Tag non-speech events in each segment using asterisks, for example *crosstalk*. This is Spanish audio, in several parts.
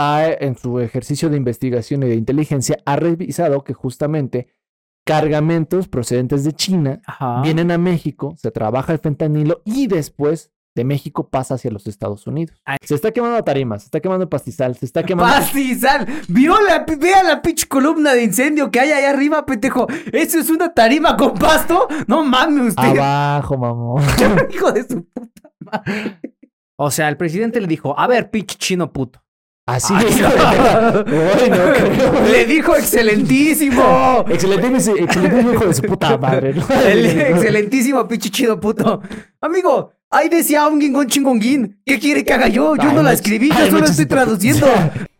ha, en su ejercicio de investigación y de inteligencia, ha revisado que justamente cargamentos procedentes de China Ajá. vienen a México, se trabaja el fentanilo y después de México pasa hacia los Estados Unidos. Ay. Se está quemando tarimas, se está quemando pastizal, se está quemando... *laughs* Pastizal, vio la, vea la pinche columna de incendio que hay ahí arriba, pendejo. ¿Eso es una tarima con pasto? No mames usted, Abajo, mamón. *laughs* hijo de su puta madre. O sea, el presidente le dijo, a ver, pinche chino puto. Así Ay, es. no. Bueno. *laughs* Le dijo excelentísimo. Excelentísimo, excelentísimo hijo de su puta madre. ¿no? *laughs* El excelentísimo pinche chino puto. Amigo, ahí decía un guingón chingonguín. ¿Qué quiere que haga yo? Yo Ay, no la escribí, yo solo estoy traduciendo. *laughs*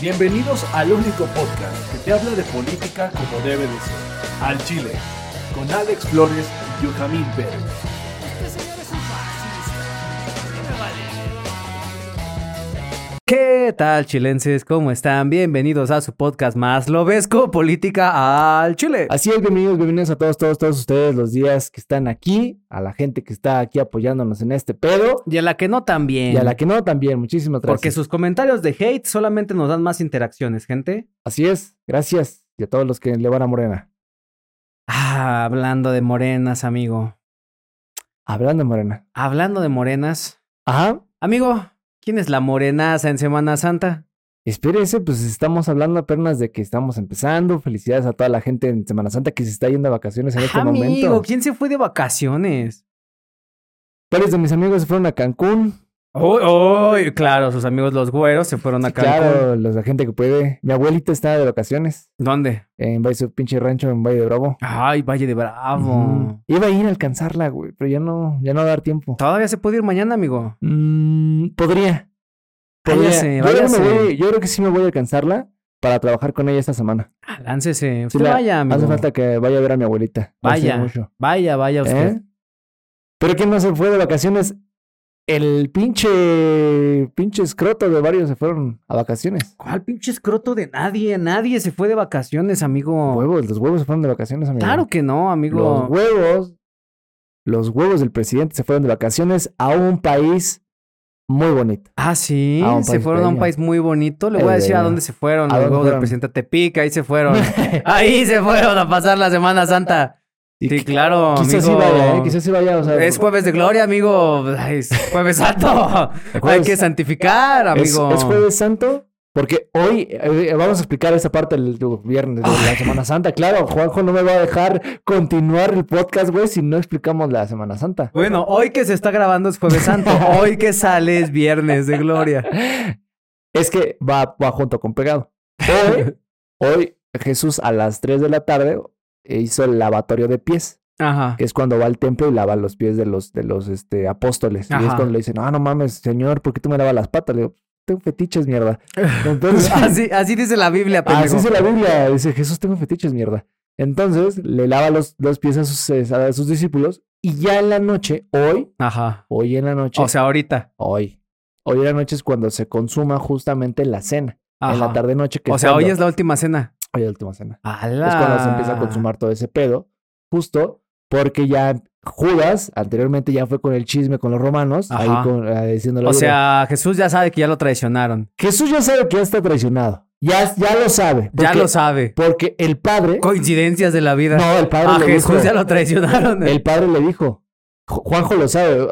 Bienvenidos al único podcast que te habla de política como debe de ser. Al Chile, con Alex Flores y Yujamín Pérez. ¿Qué tal, chilenses? ¿Cómo están? Bienvenidos a su podcast más lobesco, Política al Chile. Así es, bienvenidos, bienvenidos a todos, todos, todos ustedes los días que están aquí, a la gente que está aquí apoyándonos en este pedo Y a la que no también. y a la que no también. Muchísimas gracias. Porque sus comentarios de hate solamente nos dan más interacciones, gente. Así es, gracias. Y a todos los que le van a Morena. Ah, hablando de morenas, amigo. Hablando de Morena. Hablando de morenas. Ajá. Amigo, ¿quién es la morenaza en Semana Santa? Espérese, pues estamos hablando apenas de que estamos empezando. Felicidades a toda la gente en Semana Santa que se está yendo de vacaciones en este Amigo, momento. ¿quién se fue de vacaciones? Varios de mis amigos se fueron a Cancún. Oh, oh, claro, sus amigos los güeros se fueron a Cancún. Claro, los la gente que puede. Mi abuelita está de vacaciones ¿Dónde? en su pinche rancho en Valle de Bravo. Ay, Valle de Bravo. Iba a ir a alcanzarla, güey, pero ya no, ya no va a dar tiempo. Todavía se puede ir mañana, amigo. Mm, podría. Podría. Váyase, yo, creo que me váyase. voy- yo creo que sí me voy a alcanzarla para trabajar con ella esta semana. Ah, láncese. Sí, Usted la- vaya, amigo. Hace falta que vaya a ver a mi abuelita. Vaya, vaya, vaya usted. ¿Eh? Pero ¿quién no se fue de vacaciones? El pinche, pinche escroto de varios se fueron a vacaciones. ¿Cuál pinche escroto de nadie? Nadie se fue de vacaciones, amigo. Huevos, los huevos se fueron de vacaciones, amigo. Claro que no, amigo. Los huevos, los huevos del presidente se fueron de vacaciones a un país muy bonito. Ah, sí, se fueron a un país muy bonito. Le voy a El decir a de- dónde se fueron. ¿A Los huevos del presidente Tepic, ahí se fueron. *laughs* ahí se fueron a pasar la Semana Santa. Y Sí, claro, Quizás sí vaya, ¿eh? Quizás sí vaya, o sea... Es jueves de gloria, amigo. Es jueves santo. *laughs* Hay que santificar, es, amigo. es jueves santo, porque hoy eh, vamos a explicar esa parte del del viernes de la Semana Santa. Claro, Juanjo no me va a dejar continuar el podcast, güey, si no explicamos la Semana Santa. Bueno, hoy que se está grabando es jueves santo. Hoy que sale es viernes de gloria. *laughs* Es que va, va junto con pegado. Hoy, *laughs* hoy Jesús a las 3 de la tarde hizo el lavatorio de pies. Ajá. que es cuando va al templo y lava los pies de los, de los este, apóstoles. Y es Ajá. cuando le dicen, no, no mames, señor, ¿por qué tú me lavas las patas? Le digo, tengo fetiches, mierda. Entonces, *laughs* Así, así dice la Biblia, pendejo. así dice la Biblia, dice Jesús, tengo fetiches, mierda. Entonces, le lava los, los pies a sus, eh, a sus discípulos y ya en la noche, hoy, Ajá. hoy en la noche, O sea, ahorita. hoy, hoy en la noche es cuando se consuma justamente la cena. En la Ajá. tarde-noche, que O sea, hoy es la última cena. Hoy es la última cena. Es cuando se empieza a consumar todo ese pedo, justo porque ya Judas anteriormente ya fue con el chisme con los romanos, ahí con, eh, diciéndole, O "Oye, sea, Jesús ya sabe que ya lo traicionaron. Jesús ya sabe que ya está traicionado, ya, ya lo sabe. Ya lo sabe. Porque el padre, Coincidencias de la vida. no, el padre a le Jesús dijo, ya lo traicionaron. el padre le dijo, Ju- Juanjo lo sabe,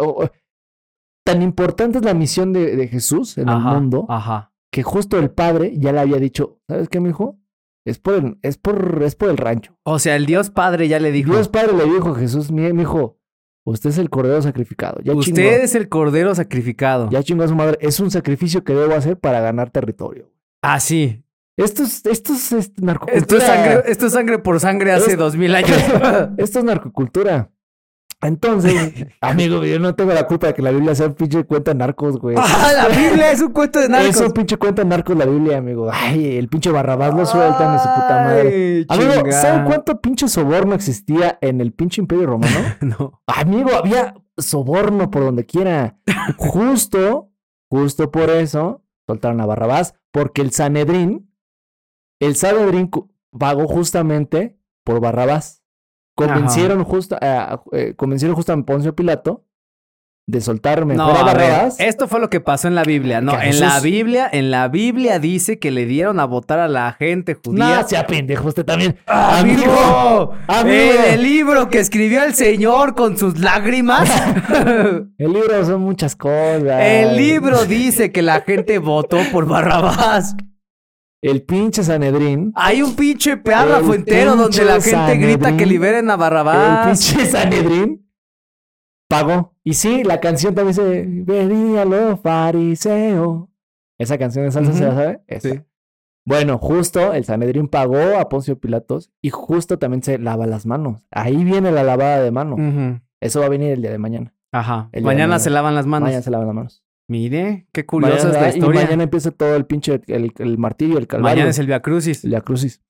tan importante es la misión de, de Jesús en Ajá, el mundo Ajá. que justo el padre ya le había dicho, ¿sabes qué, mijo? Es por el, es por, es por el rancho. O sea, el Dios Padre ya le dijo. Dios Padre le dijo a Jesús, mi hijo, usted es el cordero sacrificado. Ya Usted chingó, es el cordero sacrificado. ya chingó a su madre. Es un sacrificio que debo hacer para ganar territorio. Ah, sí. Esto es, esto es este, narcocultura. Esto es sangre, esto es sangre por sangre hace dos mil años. *laughs* Esto es narcocultura. Entonces, *laughs* amigo, yo no tengo la culpa de que la Biblia sea un pinche cuenta de narcos, güey. *laughs* Ah, la Biblia es un cuento de narcos. Es un pinche cuenta de narcos la Biblia, amigo. Ay, el pinche Barrabás lo sueltan de su puta madre. Amigo. ¿saben cuánto pinche soborno existía en el pinche imperio romano? *laughs* No. Amigo, había soborno por donde quiera. Justo, justo por eso soltaron a Barrabás, porque el Sanedrín, el Sanedrín pagó justamente por Barrabás. Convencieron justo, eh, eh, convencieron justo a Poncio Pilato de soltar mejor No, a a ver, esto fue lo que pasó en la Biblia. No, en la Biblia, en la Biblia dice que le dieron a votar a la gente judía. No, sea pendejo usted también. ¡Amigo! amigo. En el libro que escribió el Señor con sus lágrimas. *laughs* El libro son muchas cosas. el libro dice que la gente votó por Barrabás. El pinche Sanedrín. Hay un pinche párrafo El entero donde la gente grita que liberen a El Barrabás. pinche Sanedrín pagó. Y sí, la canción también dice, venía lo fariseo. Esa canción de salsa, ¿se la sabe? Sí. Bueno, justo el Sanedrín pagó a Poncio Pilatos y justo también se lava las manos. Ahí viene la lavada de mano. Eso va a venir el día de mañana. Ajá. El de mañana. se lavan las manos. Mañana se lavan las manos. Mire, qué curiosa Mañana- es la historia. Y mañana empieza todo el pinche, el, el martirio, el calvario. Mañana es el Via Crucis. la crucis.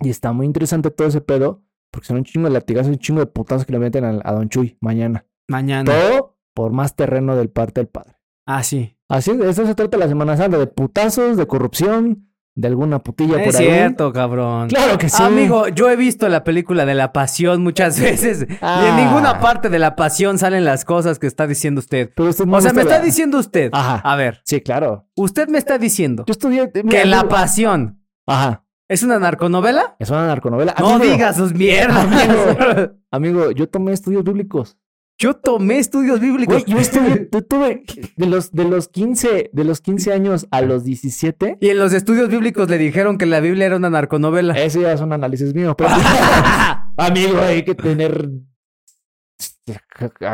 Y está muy interesante todo ese pedo, porque son un chingo de latigazos un chingo de putazos que le meten a, a Don Chuy mañana. Mañana. Todo por más terreno del parte del padre. Ah, sí. Así de eso se trata la Semana Santa, de putazos, de corrupción, de alguna putilla Es por ahí. cierto, cabrón. Claro que sí. Amigo, yo he visto la película de la pasión muchas *laughs* veces y en Ah. ninguna parte de la pasión salen las cosas que está diciendo usted. Pero usted no O sea, me está la- diciendo usted. Ajá. A ver, Sí, claro. usted me está diciendo Yo estudié. que la pasión Ajá. es una narconovela. Es una narconovela. No digas sus mierdas. Amigo. *laughs* Amigo, yo tomé estudios bíblicos. Yo tomé estudios bíblicos. Güey, yo estudié, *laughs* yo tuve de los, de los 15, de los 15 años a los 17. Y en los estudios bíblicos le dijeron que la Biblia era una narconovela. Ese ya es un análisis mío, pero *laughs* amigo, hay que tener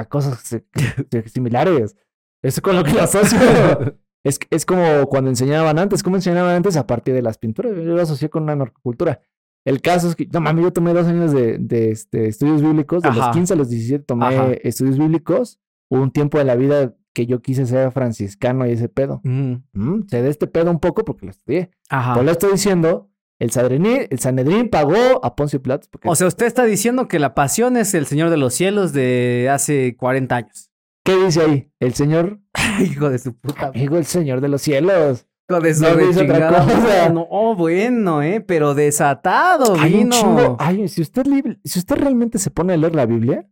cosas similares. Es con lo que lo asocio. Es, es como cuando enseñaban antes, ¿cómo enseñaban antes? A partir de las pinturas. Yo lo asocié con una narcocultura. El caso es que, no mames, yo tomé dos años de, de, este, estudios bíblicos. De Ajá. los 15 a los 17 tomé Ajá. estudios bíblicos. Hubo un tiempo de la vida que yo quise ser franciscano y ese pedo. Mm, Mm, sé de este pedo un poco porque lo estudié. Ajá. Pues le estoy diciendo, el, Sadrení- el Sanedrín pagó a Poncio Pilatos. Porque, O sea, usted está diciendo que la pasión es el Señor de los Cielos de hace 40 años. ¿Qué dice ahí? El Señor, *laughs* Hijo de su puta. amigo, el Señor de los cielos. De su No otra cosa. oh, bueno, eh, pero desatado Hay un vino. chingo. Ay, si usted, si usted realmente se pone a leer la Biblia,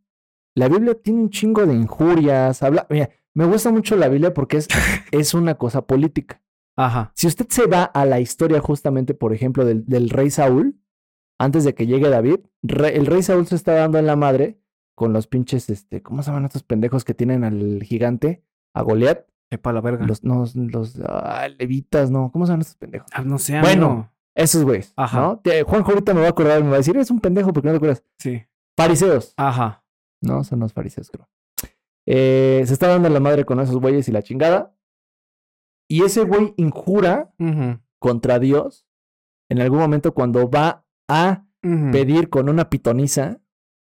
la Biblia tiene un chingo de injurias. Habla, mira, me gusta mucho la Biblia porque es, *laughs* es una cosa política. Ajá. Si usted se va a la historia justamente, por ejemplo, del, del rey Saúl, antes de que llegue David, re- el rey Saúl se está dando en la madre con los pinches, este, ¿cómo se llaman estos pendejos que tienen al gigante, a Goliat? Epa la verga. Los, no, los ah, levitas, no, ¿cómo se llaman estos pendejos? Ah, no sé, Bueno. Esos güeyes, Ajá. ¿no? Juanjo ahorita me va a acordar, me va a decir, eres un pendejo porque no te acuerdas. Sí. Fariseos. Ajá. No, son los fariseos, creo. Eh, se está dando la madre con esos güeyes y la chingada. Y ese güey injura contra Dios en algún momento cuando va a pedir con una pitonisa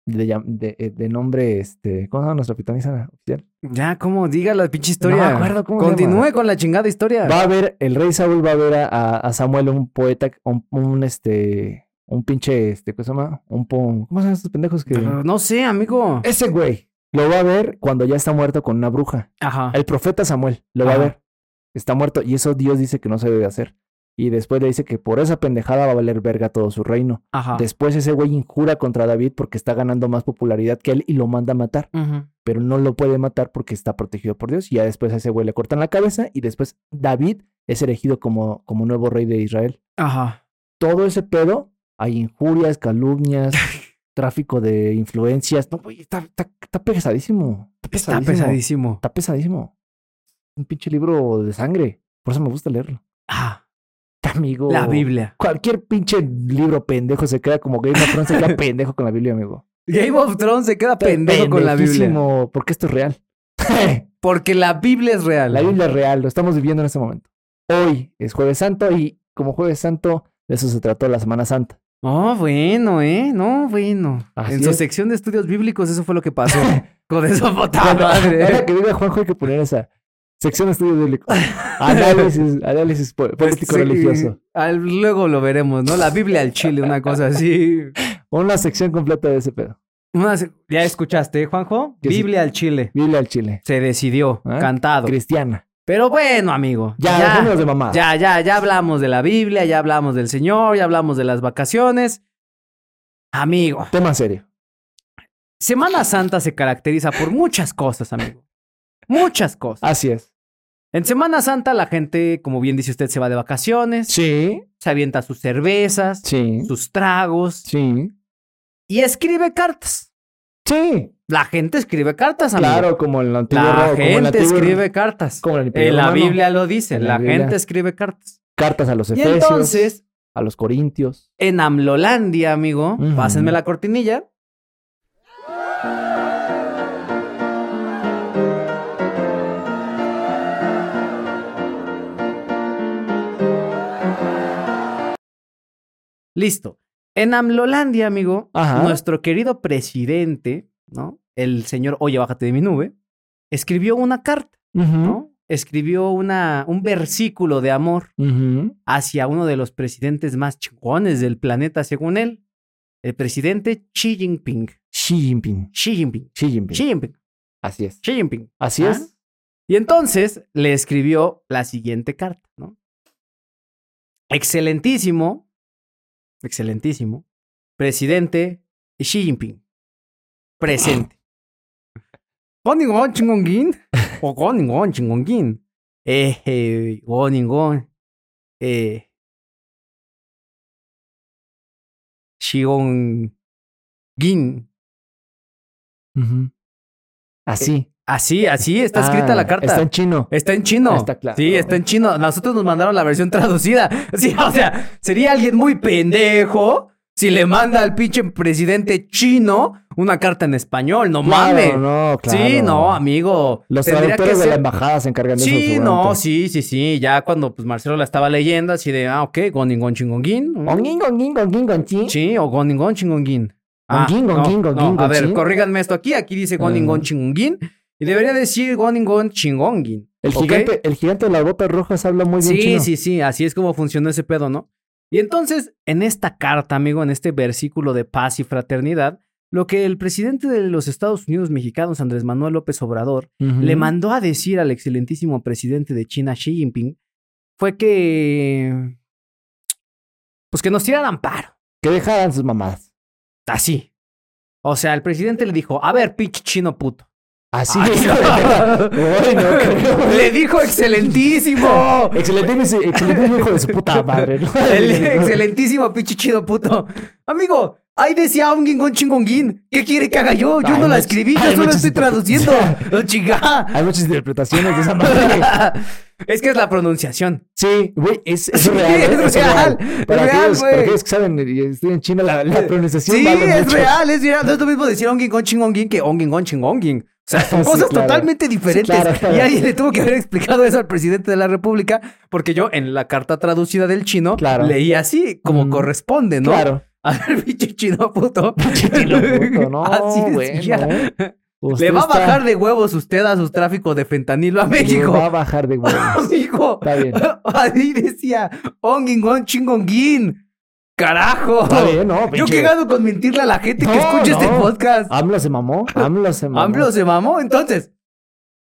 de, llam- de, eh, de nombre, este, ¿cómo se llama nuestra pitonisa oficial? Ya, ¿cómo? Diga la pinche historia. No me acuerdo cómo Continúe con la chingada historia. Va a ver, el rey Saúl va a ver a, a- Samuel, un poeta, un, un, este, un pinche, este, ¿cómo se llama? Un po- ¿cómo se llaman estos pendejos que...? Pero No sé, amigo. Ese güey lo va a ver cuando ya está muerto con una bruja. Ajá. El profeta Samuel lo va a ver. Está muerto y eso Dios dice que no se debe hacer. Y después le dice que por esa pendejada va a valer verga todo su reino. Ajá. Después ese güey injura contra David porque está ganando más popularidad que él y lo manda a matar. Ujú. Pero no lo puede matar porque está protegido por Dios. Y ya después a ese güey le cortan la cabeza y después David es elegido como, como nuevo rey de Israel. Ajá. Todo ese pedo, hay injurias, calumnias, *laughs* tráfico de influencias. No, güey, está, está, está pesadísimo. Está pesadísimo. Está pesadísimo. Un pinche libro de sangre. Por eso me gusta leerlo. Ah, Amigo. la Biblia. Cualquier pinche libro pendejo se queda como Game of Thrones, se queda *laughs* pendejo con la Biblia, amigo. Game of Thrones se queda pendejo con la Biblia. Porque esto es real. *laughs* Porque la Biblia es real. la Biblia es real, lo estamos viviendo en este momento. Hoy es Jueves Santo y como Jueves Santo, de eso se trató la Semana Santa. Oh, bueno, ¿eh? No, bueno. Así en su es. sección de estudios bíblicos eso fue lo que pasó. *laughs* Con Cuando- Ahora madre. que diga Juanjo hay que poner esa sección de estudios bíblicos. *laughs* Análisis, análisis po- político Sí, religioso. al- luego lo veremos, ¿no? La Biblia al Chile, una cosa así. Una sección completa de ese pedo. Una ya escuchaste, ¿eh, Juanjo? Sí. Biblia al Chile. Biblia al Chile. Se decidió, ¿Ah? cantado. Cristiana. Pero bueno, amigo. Ya, dejémonos de mamá. Ya, ya, ya hablamos de la Biblia, ya hablamos del Señor, ya hablamos de las vacaciones. Amigo, Tema serio. Semana Santa se caracteriza por muchas cosas, amigo. Muchas cosas. Así es. En Semana Santa la gente, como bien dice usted, se va de vacaciones, Sí, se avienta sus cervezas, sí, sus tragos sí. y escribe cartas. Sí, La gente escribe cartas, amigo. claro, como en el antiguo La como el gente antiguo- escribe cartas. como en el Imperio En la. Biblia lo dice, la gente escribe cartas. Cartas a los Y efesios, entonces, a los corintios. en Amlolandia, amigo, pásenme la cortinilla. Listo. En Amlolandia, amigo, Ajá. nuestro querido presidente, ¿no? El señor Oye, bájate de mi nube, escribió una carta, ¿no? Escribió una, un versículo de amor hacia uno de los presidentes más chingones del planeta, según él, el presidente Xi Jinping. Xi Jinping. Xi Jinping. Xi Jinping. Xi Jinping. Así es. Xi Jinping. Así ¿Ah? es. Y entonces le escribió la siguiente carta, ¿no? Excelentísimo, excelentísimo, presidente Xi Jinping. Presente. *clears throat* Goningon chingongin. *laughs* O goningon chingongin. Eh, eh, goningon. Eh. Shigongin. Ujú. Así. Así, así está escrita Ah, la carta. Está en chino. Está en chino. Está claro. Sí, está en chino. Nosotros nos mandaron la versión traducida. *laughs* Sí, o sea, sería alguien muy pendejo si le manda al pinche presidente chino una carta en español. No mames. Claro, no, claro. Sí, no, amigo. Los traductores que de la embajada se encargan de eso. Sí, no, sí, sí, sí. Ya cuando pues Marcelo la estaba leyendo, así de, ah, ok, goningon chingonguin. Gonguín, gonguín, gonguín, gonguín. Sí, o goningon chingonguin. Gonguín, no, no, A ver, corríganme esto aquí. Aquí dice goningon Ah. chingonguin. Y debería decir goningon chingonguin. El ¿ok? gigante, el gigante de las botas rojas habla muy bien Sí, chino. sí, sí, así es como funcionó ese pedo, ¿no? Y entonces, en esta carta, amigo, en este versículo de paz y fraternidad, lo que el presidente de los Estados Unidos mexicanos, Andrés Manuel López Obrador, le mandó a decir al excelentísimo presidente de China, Xi Jinping, fue que... Pues que nos tiraran paro. Que dejaran sus mamadas. Así. O sea, el presidente le dijo, a ver, pinche chino puto. Así. Ay, Bueno. Le dijo excelentísimo. Excelentísimo, excelentísimo hijo de su puta madre. ¿no? El excelentísimo pinche chido puto. Amigo, ahí decía un guingón chingonguín. ¿Qué quiere que haga yo? Yo Ay, no la escribí, yo solo estoy traduciendo. *laughs* Oh, chica. Hay muchas interpretaciones de esa madre. *laughs* es que es la pronunciación. Sí, güey, es, es Sí, real. ¿eh? es real, es Para, real, para güey. aquellos que saben estoy en China, la, la pronunciación Sí, vale es mucho. real, es real. No es lo mismo decir un guingón chingonguín que un guingón chingonguín. O sea, son *laughs* Sí, cosas claro. totalmente diferentes. Sí, claro, claro. Y alguien le tuvo que haber explicado eso al presidente de la República, porque yo en la carta traducida del chino leí así, como Mm, corresponde, ¿no? Claro. A ver, *laughs* pinche chino puto. *laughs* chino puto, no, Así decía. Usted Le va a está- bajar de huevos usted a su tráfico de fentanilo a Le va a México. bajar de huevos. Amigo. Está bien. Ahí decía, onguingón chingonguín. Carajo. Está bien, no, Yo qué gano con mentirle a la gente que No, escucha este podcast. AMLO se mamó. AMLO se mamó. AMLO se mamó. Entonces,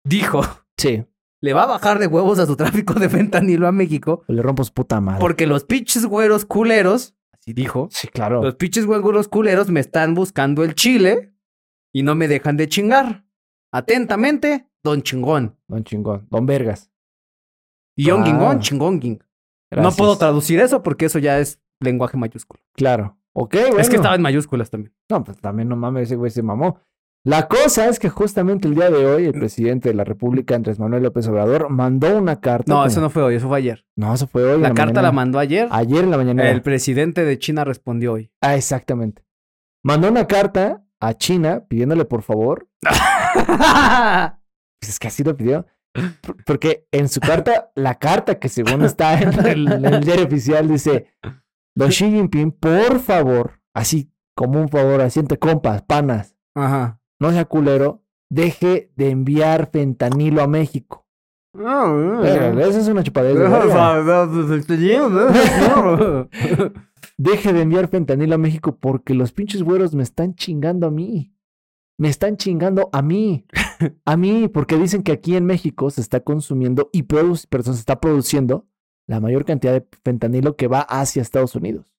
dijo, Sí. le va a bajar de huevos a su tráfico de fentanilo a México Le rompo su puta madre. porque los pinches güeros culeros, así dijo, Sí, claro. Los pinches güeros culeros me están buscando el chile y no me dejan de chingar. Atentamente, Don Chingón. Don chingón. Don Vergas. Y Yon Ah. Gingón, Chingón. No puedo traducir eso porque eso ya es lenguaje mayúsculo. Claro. Ok, bueno. Es que estaba en mayúsculas también. No, pues también no mames, ese güey se mamó. La cosa es que justamente el día de hoy el presidente de la República, Andrés Manuel López Obrador, mandó una carta. No, eso no fue hoy, eso fue ayer. No, eso fue hoy. La carta mañana. la mandó ayer. Ayer en la mañana. El presidente de China respondió hoy. Ah, exactamente. Mandó una carta a China pidiéndole por favor. *laughs* Pues es que así lo pidió. Porque en su carta, la carta que según está en el, en el diario oficial dice: Don Xi Jinping, por favor, así como un favor, así entre compas, panas, Ajá. no sea culero, deje de enviar fentanilo a México. Verga, Esa es una chupadera. Deje de enviar fentanilo a México porque los pinches güeros me están chingando a mí. Me están chingando a mí. *laughs* A mí, porque dicen que aquí en México se está consumiendo y perdón, se está produciendo la mayor cantidad de fentanilo que va hacia Estados Unidos.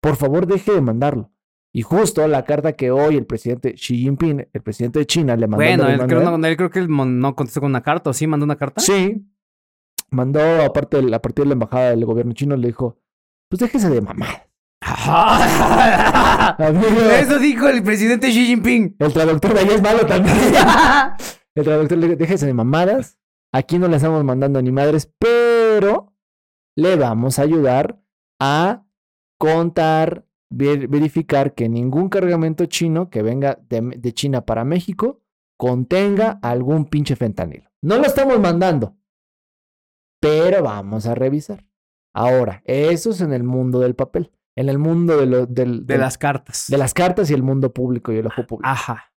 Por favor, deje de mandarlo. Y justo la carta que hoy el presidente Xi Jinping, el presidente de China, le mandó. Bueno, él creo, no, él creo que él no contestó con una carta, ¿o sí? ¿Mandó una carta? Sí. Mandó, aparte, a partir de la embajada del gobierno chino, le dijo: Pues déjese de mamá. *laughs* Eso dijo el presidente Xi Jinping. El traductor de ahí es malo también. *laughs* El traductor le dijo, déjese de mamadas. Aquí no le estamos mandando ni madres, pero le vamos a ayudar a contar, ver- verificar que ningún cargamento chino que venga de, de China para México contenga algún pinche fentanilo. No lo estamos mandando, pero vamos a revisar. Ahora, eso es en el mundo del papel, en el mundo de, lo- del- De del- las cartas. de las cartas y el mundo público y el ojo público Ajá.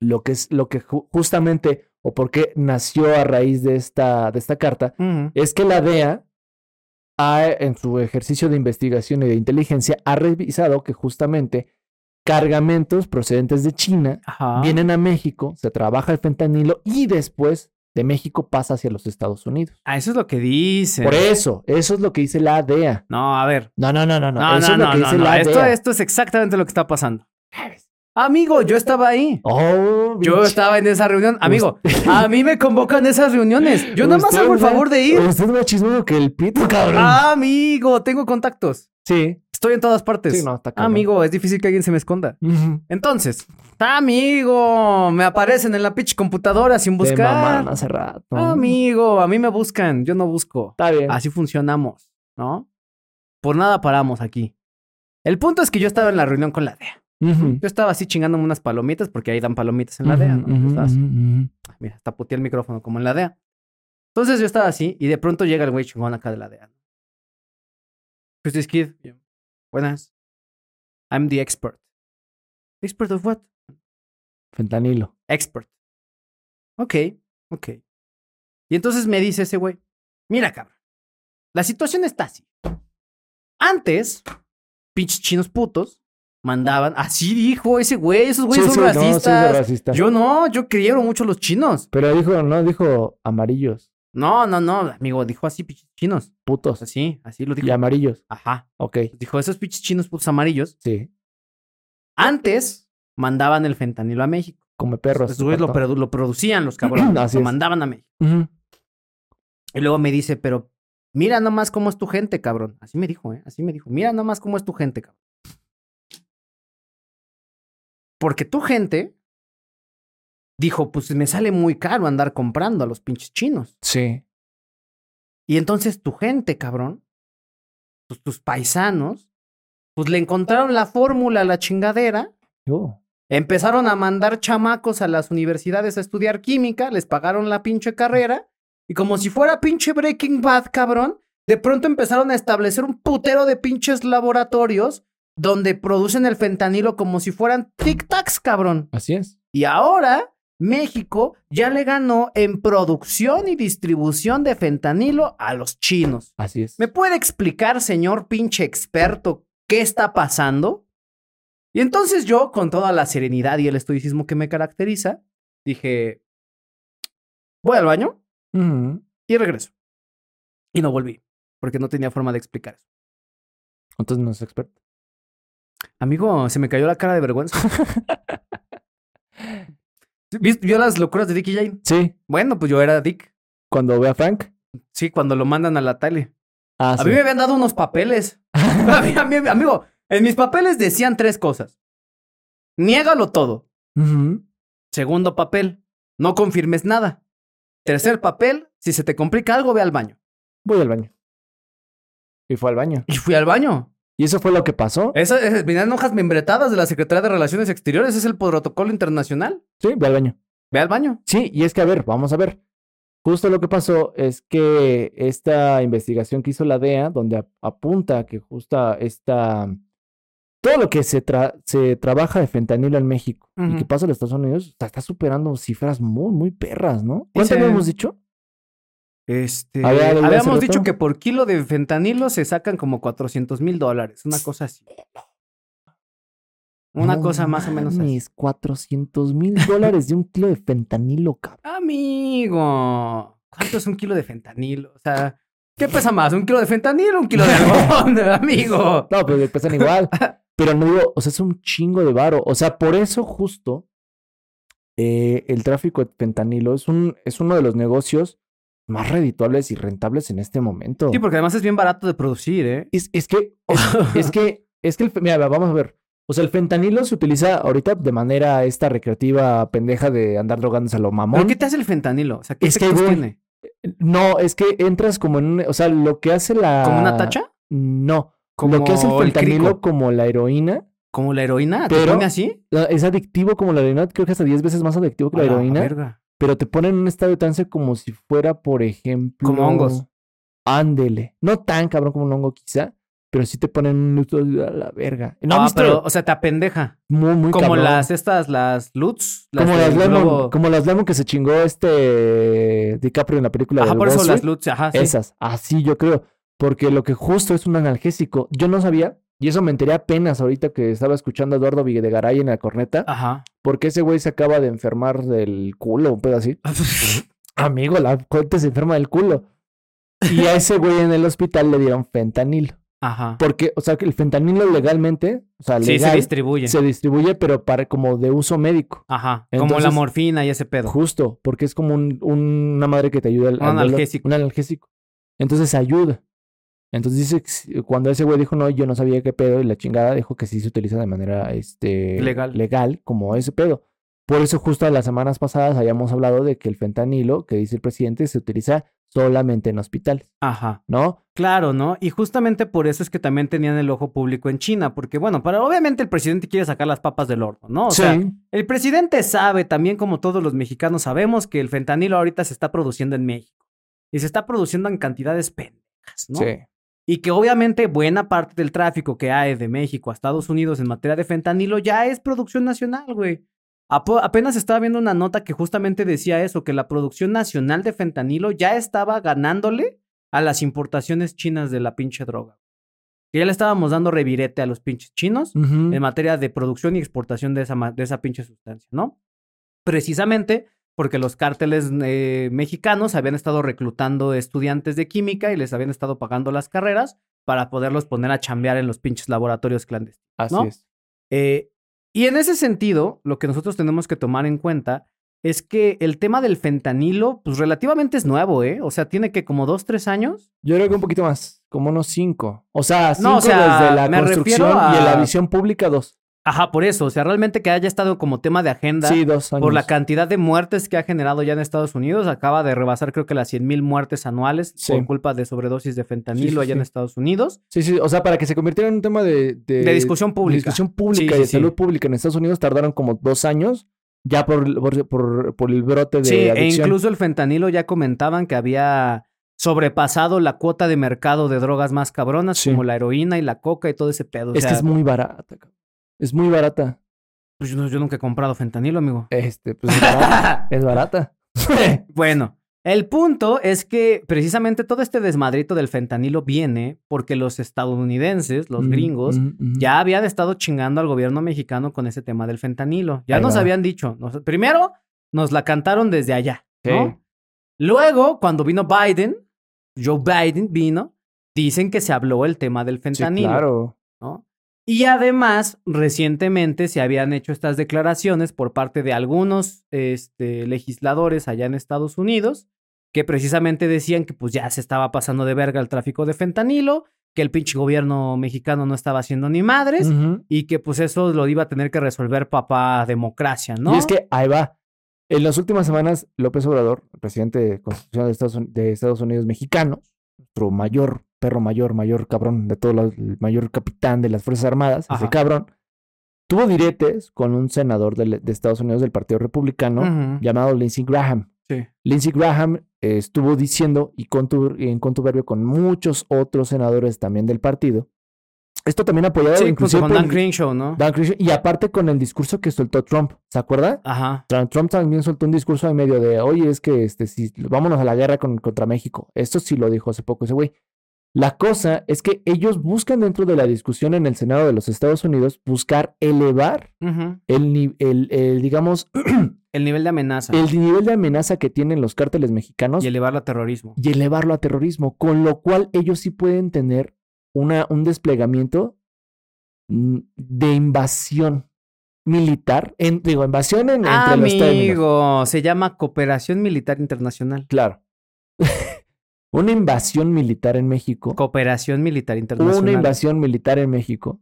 lo que es lo que ju- justamente o por qué nació a raíz de esta de esta carta es que la DEA ha, en su ejercicio de investigación y de inteligencia ha revisado que justamente cargamentos procedentes de China Ajá. vienen a México, se trabaja el fentanilo y después de México pasa hacia los Estados Unidos. Ah, eso es lo que dice. Por eso, eso es lo que dice la DEA. No, a ver. No, no, no, no, no. No, eso no, es lo no, que no, dice no. la Esto, esto es exactamente lo que está pasando. Amigo, yo estaba ahí. Oh, Yo estaba en esa reunión. Amigo, a mí me convocan esas reuniones. Yo nada más hago el favor de ir. Usted es más chismoso que el pito, cabrón. Amigo, tengo contactos. Sí. Estoy en todas partes. Sí, no, está. Amigo, es difícil que alguien se me esconda. Entonces, amigo, me aparecen en la pitch computadora sin buscar. mamaron hace rato. Amigo, a mí me buscan, yo no busco. Está bien. Así funcionamos, ¿no? Por nada paramos aquí. El punto es que yo estaba en la reunión con la DEA. Yo estaba así chingándome unas palomitas porque ahí dan palomitas en la DEA, ¿no? Así. Mira, hasta puteé el micrófono como en la DEA. Entonces yo estaba así y de pronto llega el güey chingón acá de la DEA. Who's this kid? Buenas. I'm the expert. ¿Expert of what? Fentanilo. Expert. Ok, ok. Y entonces me dice ese güey, mira cabrón, la situación está así. Antes, pinches chinos putos mandaban, así dijo ese güey, esos güeyes Sí, son sí, no, sí es racistas. racista. Yo no, yo quiero mucho los chinos. Pero dijo, no, dijo amarillos, No, no, no, amigo, dijo así chinos. putos. Así, así lo dijo. Y amarillos. Ajá. Ok. Dijo, esos chinos putos amarillos, Sí. antes mandaban el fentanilo a México. Come perros. Esos güeyes lo, pato. produ- lo producían los *clears throat* cabrones. Así lo mandaban a México. Y luego me dice, pero mira nomás cómo es tu gente, cabrón. Así me dijo, ¿eh? Así me dijo. Mira nomás cómo es tu gente, cabrón. Porque tu gente dijo, pues me sale muy caro andar comprando a los pinches chinos. Sí. Y entonces tu gente, cabrón, pues tus paisanos, pues le encontraron la fórmula a la chingadera. Empezaron a mandar chamacos a las universidades a estudiar química, les pagaron la pinche carrera y como si fuera pinche Breaking Bad, cabrón, de pronto empezaron a establecer un putero de pinches laboratorios donde producen el fentanilo como si fueran tic-tacs, cabrón. Así es. Y ahora México ya le ganó en producción y distribución de fentanilo a los chinos. Así es. ¿Me puede explicar, señor pinche experto, qué está pasando? Y entonces yo, con toda la serenidad y el estoicismo que me caracteriza, dije, voy al baño y regreso. Y no volví, porque no tenía forma de explicar eso. Entonces no es experto. Amigo, se me cayó la cara de vergüenza. *laughs* ¿Viste- ¿Vio las locuras de Dick y Jane? Sí. Bueno, pues yo era Dick. Cuando ve a Frank. Sí, cuando lo mandan a la tele. Ah, A sí. mí me habían dado unos papeles. *laughs* A mí- a mí- amigo, en mis papeles decían tres cosas. Niégalo todo. Segundo papel, no confirmes nada. Tercer papel, si se te complica algo, ve al baño. Voy al baño. Y fue al baño. Y fui al baño. Y eso fue lo que pasó. Esas venían hojas membretadas de la Secretaría de Relaciones Exteriores. Es el protocolo internacional. Sí, ve al baño. Ve al baño. Sí, y es que a ver, vamos a ver. justo lo que pasó es que esta investigación que hizo la DEA, donde ap- apunta que justo esta... Todo lo que se, tra- se trabaja de fentanilo en México y que pasa en los Estados Unidos está, está superando cifras muy, muy perras, ¿no? ¿Cuánto habíamos dicho? Este, A ver, ¿algo hace habíamos dicho que por kilo de fentanilo se sacan como 400 mil dólares, una cosa así. Una No cosa más o menos así. mames, 400 mil dólares de un kilo de fentanilo, cabrón. Amigo, ¿cuánto es un kilo de fentanilo? O sea, ¿qué pesa más? ¿Un kilo de fentanilo o un kilo de algodón, *laughs* amigo? No, pero pesan igual. *laughs* Pero no digo, o sea, es un chingo de varo. O sea, por eso justo eh, el tráfico de fentanilo es, un, es uno de los negocios más redituables y rentables en este momento. Sí, porque además es bien barato de producir, ¿eh? es, es que, es, *laughs* es que, es que, el, mira, vamos a ver. O sea, el fentanilo se utiliza ahorita de manera esta recreativa pendeja de andar drogándose a lo mamón. ¿Pero qué te hace el fentanilo? O sea, ¿qué Es que, güey, tiene? No, es que entras como en un, o sea, lo que hace la... ¿Como una tacha? No, Como lo que hace el fentanilo como la heroína ¿Como la heroína? ¿Te Pero- pone así? es adictivo como la heroína, creo que hasta 10 veces más adictivo que A la heroína, verga. Pero te pone en un estado de trance como si fuera, por ejemplo... Como hongos. Ándele. No tan cabrón como un hongo quizá, pero sí te ponen un luto a la verga. No, ah, pero, o sea, te apendeja. muy, muy Como cabrón. las, estas, las Lutz. Como las, Lemon, globo- como las Lemon que se chingó este DiCaprio en la película Ajá, de por eso las Lutz, ajá, sí. Esas, así yo creo. Porque lo que justo es un analgésico. Yo no sabía, y eso me enteré apenas ahorita que estaba escuchando a Eduardo Videgaray en la corneta, Ajá. porque ese güey se acaba de enfermar del culo, un pedo así. *laughs* Amigo, la gente se enferma del culo. Y a ese güey en el hospital le dieron fentanilo. Ajá. Porque, o sea, que el fentanilo legalmente, o sea, Sí, se distribuye. se distribuye, pero para como de uso médico. Ajá. como la morfina y ese pedo. Justo, porque es como un- un- una madre que te ayuda al, Un al dolor, analgésico. Un analgésico. Entonces ayuda. Entonces dice cuando ese güey dijo no, yo no sabía qué pedo, y la chingada dijo que sí se utiliza de manera este, Legal. legal, como ese pedo. Por eso, justo las semanas pasadas habíamos hablado de que el fentanilo, que dice el presidente, se utiliza solamente en hospitales, Ajá. ¿no? Claro, ¿no? Y justamente por eso es que también tenían el ojo público en China, porque bueno, para obviamente el presidente quiere sacar las papas del horno, ¿no? O sea, el presidente sabe, también como todos los mexicanos sabemos, que el fentanilo ahorita se está produciendo en México. Y se está produciendo en cantidades pendejas, ¿no? sí. Y que obviamente buena parte del tráfico que hay de México a Estados Unidos en materia de fentanilo ya es producción nacional, güey. Apenas estaba viendo una nota que justamente decía eso, que la producción nacional de fentanilo ya estaba ganándole a las importaciones chinas de la pinche droga. Que ya le estábamos dando revirete a los pinches chinos en materia de producción y exportación de esa, de esa pinche sustancia, ¿no? Precisamente porque los cárteles eh, mexicanos habían estado reclutando estudiantes de química y les habían estado pagando las carreras para poderlos poner a chambear en los pinches laboratorios clandestinos. Así ¿no? es. Eh, y en ese sentido, lo que nosotros tenemos que tomar en cuenta es que el tema del fentanilo, pues relativamente es nuevo, ¿eh? O sea, tiene que como dos, tres años. Yo creo que un poquito más, como unos cinco. O sea, cinco No, o sea, desde la construcción a- y en la visión pública, dos. Ajá, por eso. O sea, realmente que haya estado como tema de agenda. Sí, dos años. Por la cantidad de muertes que ha generado ya en Estados Unidos, acaba de rebasar creo que las 100 mil muertes anuales Sí. por culpa de sobredosis de fentanilo Sí, allá en. Estados Unidos. Sí, sí, o sea, para que se convirtiera en un tema de... De, De discusión pública. de discusión pública y de salud pública en Estados Unidos tardaron como dos años ya por, por, por, por el brote de sí, e incluso el fentanilo ya comentaban que había sobrepasado la cuota de mercado de drogas más cabronas, como la heroína y la coca y todo ese pedo. O es que es muy barata. cabrón. Es muy barata. pues yo, no- yo nunca he comprado fentanilo, amigo. Este, pues es *laughs* barata. es barata. *laughs* Bueno, el punto es que precisamente todo este desmadrito del fentanilo viene porque los estadounidenses, los Mm, gringos, mm, mm. ya habían estado chingando al gobierno mexicano con ese tema del fentanilo. Ya Ahí nos va. habían dicho. nos- primero, nos la cantaron desde allá, ¿no? Sí. Luego, cuando vino Biden, Joe Biden vino, dicen que se habló el tema del Sí, fentanilo, claro. ¿no? Y además, recientemente se habían hecho estas declaraciones por parte de algunos este, legisladores allá en Estados Unidos, que precisamente decían que pues ya se estaba pasando de verga el tráfico de fentanilo, que el pinche gobierno mexicano no estaba haciendo ni madres, y que pues eso lo iba a tener que resolver papá democracia, ¿no? Y es que ahí va. En las últimas semanas, López Obrador, presidente constitucional de Estados, de Estados Unidos mexicanos, nuestro mayor, perro mayor, mayor cabrón de todos los, el mayor capitán de las Fuerzas Armadas, ese Ajá. cabrón, tuvo diretes con un senador de, Estados Unidos del Partido Republicano llamado Lindsey Graham. Sí. Lindsey Graham eh, estuvo diciendo y contu- en contubernio con muchos otros senadores también del partido. Esto también apoyado Sí, inclusive con Dan Crenshaw, ¿no? Dan Crenshaw, y aparte con el discurso que soltó Trump, ¿se acuerda? Ajá. Trump Trump también soltó un discurso en medio de, oye, es que este, si, vámonos a la guerra con- contra México. Esto sí lo dijo hace poco ese güey. La cosa es que ellos buscan dentro de la discusión en el Senado de los Estados Unidos buscar elevar el, ni- el, el, digamos, *clears throat* El nivel de amenaza. el nivel de amenaza que tienen los cárteles mexicanos Y y, elevarlo a terrorismo. elevarlo a terrorismo, con lo cual ellos sí pueden tener una, un desplegamiento mm, de invasión militar, en, digo, invasión en, entre los términos. Amigo, se llama Cooperación Militar Internacional. Claro. *laughs* una invasión militar en México. Cooperación Militar Internacional. Una invasión militar en México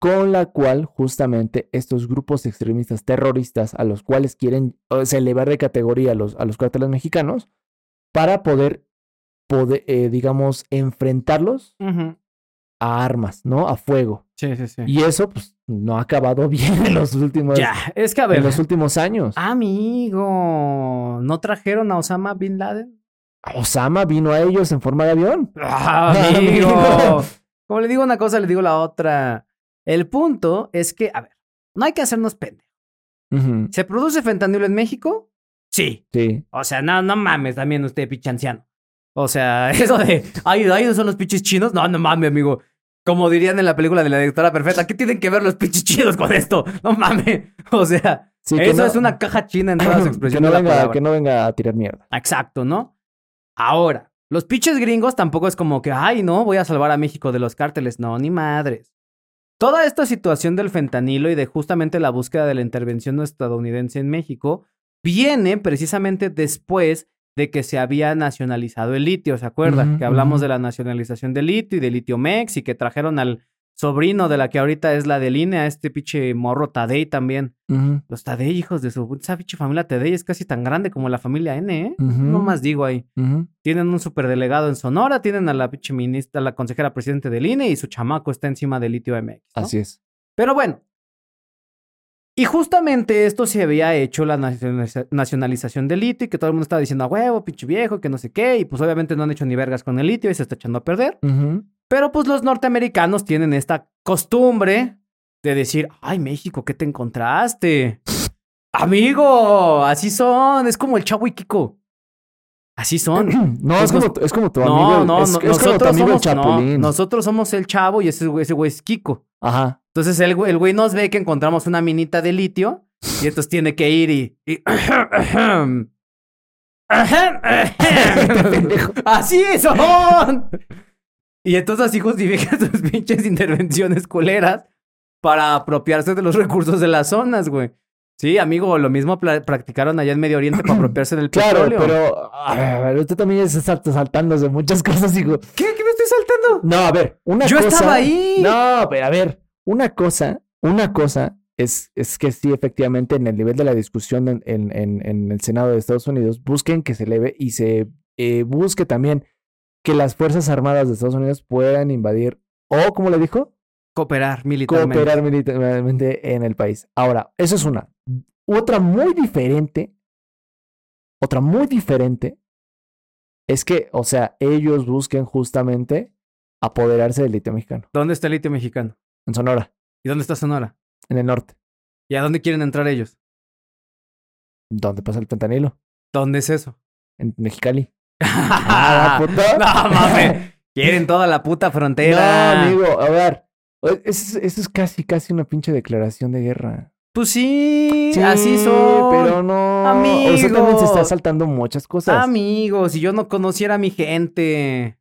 con la cual justamente estos grupos extremistas terroristas a los cuales quieren elevar de categoría a los, a los cárteles mexicanos para poder, poder eh, digamos, enfrentarlos a armas, ¿no? A fuego. Sí, sí, sí. Y eso, pues, no ha acabado *laughs* bien en los últimos, Ya, es que a ver. en los últimos años. Amigo, ¿no trajeron a Osama Bin Laden? Osama vino a ellos en forma de avión. Ah, *laughs* Amigo. Como le digo una cosa, le digo la otra. El punto es que, a ver, no hay que hacernos pendejos. ¿Se produce fentanilo en México? Sí. Sí. O sea, no, no mames también usted, pinche anciano. O sea, *laughs* eso de, ay, ay, ¿no son los pinches chinos? No, no mames, amigo. Como dirían en la película de la directora perfecta, ¿qué tienen que ver los pinches chinos con esto? No mames. *laughs* O sea, Sí, eso no- es una caja china en *clears throat* toda su que expresión no, venga, que no venga a tirar mierda. Exacto, ¿no? Ahora, los pinches gringos tampoco es como que, ay, no, voy a salvar a México de los cárteles. No, ni madres. Toda esta situación del fentanilo y de justamente la búsqueda de la intervención estadounidense en México viene precisamente después de que se había nacionalizado el litio, ¿se acuerdan? Que hablamos de la nacionalización del litio y del litio Mex y que trajeron al sobrino de la que ahorita es la de línea, este pinche morro Tadei también. Los Tadei, hijos de su... Esa pinche familia Tadei es casi tan grande como la familia N, ¿eh? Ujú. No más digo ahí. ujú. Tienen un superdelegado en Sonora, tienen a la pinche ministra, la consejera presidente del INE y su chamaco está encima del litio MX. ¿no? Así es. Pero bueno. Y justamente esto se había hecho la nacionaliza- nacionalización del litio y que todo el mundo estaba diciendo a huevo, pinche viejo, que no sé qué. Y pues obviamente no han hecho ni vergas con el litio y se está echando a perder. Pero pues los norteamericanos tienen esta costumbre de decir, ay México, ¿qué te encontraste? Amigo, así son, es como el chavo y Kiko. Así son. *clears throat* No, Pues es como, nos- tu- es como tu No, amigo. no, es, no, es como tu nosotros amigo el somos, no, Chapulín. nosotros somos el chavo y ese güey, ese güey es Kiko. Ajá. Entonces el güey, el güey nos ve que encontramos una minita de litio y entonces tiene que ir y... y- *clears throat* *laughs* pendejo. así son. Y entonces así justifica *laughs* sus pinches intervenciones culeras para apropiarse de los recursos de las zonas, güey. Sí, amigo, lo mismo practicaron allá en Medio Oriente para *clears throat* apropiarse del Claro, petróleo. pero a ver, usted también está saltándose muchas *laughs* cosas, hijo. ¿Qué? ¿Qué me estoy saltando? No, a ver, una Yo cosa. estaba ahí. No, pero a ver, una cosa, una cosa es, es que sí, efectivamente, en el nivel de la discusión en, en- en- en el Senado de Estados Unidos, busquen que se eleve y se eh, busque también que las Fuerzas Armadas de Estados Unidos puedan invadir, o como le dijo, Cooperar militarmente. cooperar militarmente en el país. Ahora, eso es una. Otra muy diferente, otra muy diferente, es que, o sea, ellos busquen justamente apoderarse del litio mexicano, ¿Dónde está el litio mexicano? en Sonora, ¿Y dónde está Sonora? en el norte, ¿Y a dónde quieren entrar ellos? donde pasa el fentanilo, ¿Dónde es eso? en Mexicali. Ah, puta. No mames. *laughs* Quieren toda la puta frontera. No, amigo, a ver, eso es, eso es casi, casi una pinche declaración de guerra. Pues sí, Sí, así son. Pero no. Usted también se está saltando muchas cosas. Amigo, si yo no conociera a mi gente.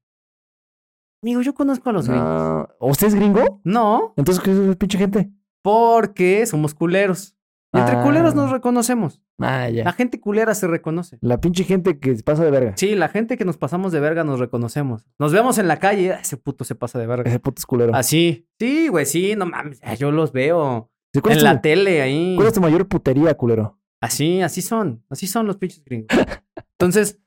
Amigo, yo conozco a los gringos. No. ¿Usted es gringo? No, Entonces, ¿qué es pinche gente? porque somos culeros. Y entre Ah. culeros nos reconocemos. Ah, ya. La gente culera se reconoce. La pinche gente que se pasa de verga. Sí, la gente que nos pasamos de verga nos reconocemos. Nos vemos en la calle, "Ah, ese puto se pasa de verga. Ese puto es culero. Así. Sí, güey, sí, no mames. ah, Yo los veo. Sí, ¿Cuál, En la tu, tele ahí. cuál es tu mayor putería, culero? Así, así son. Así son los pinches gringos. Entonces,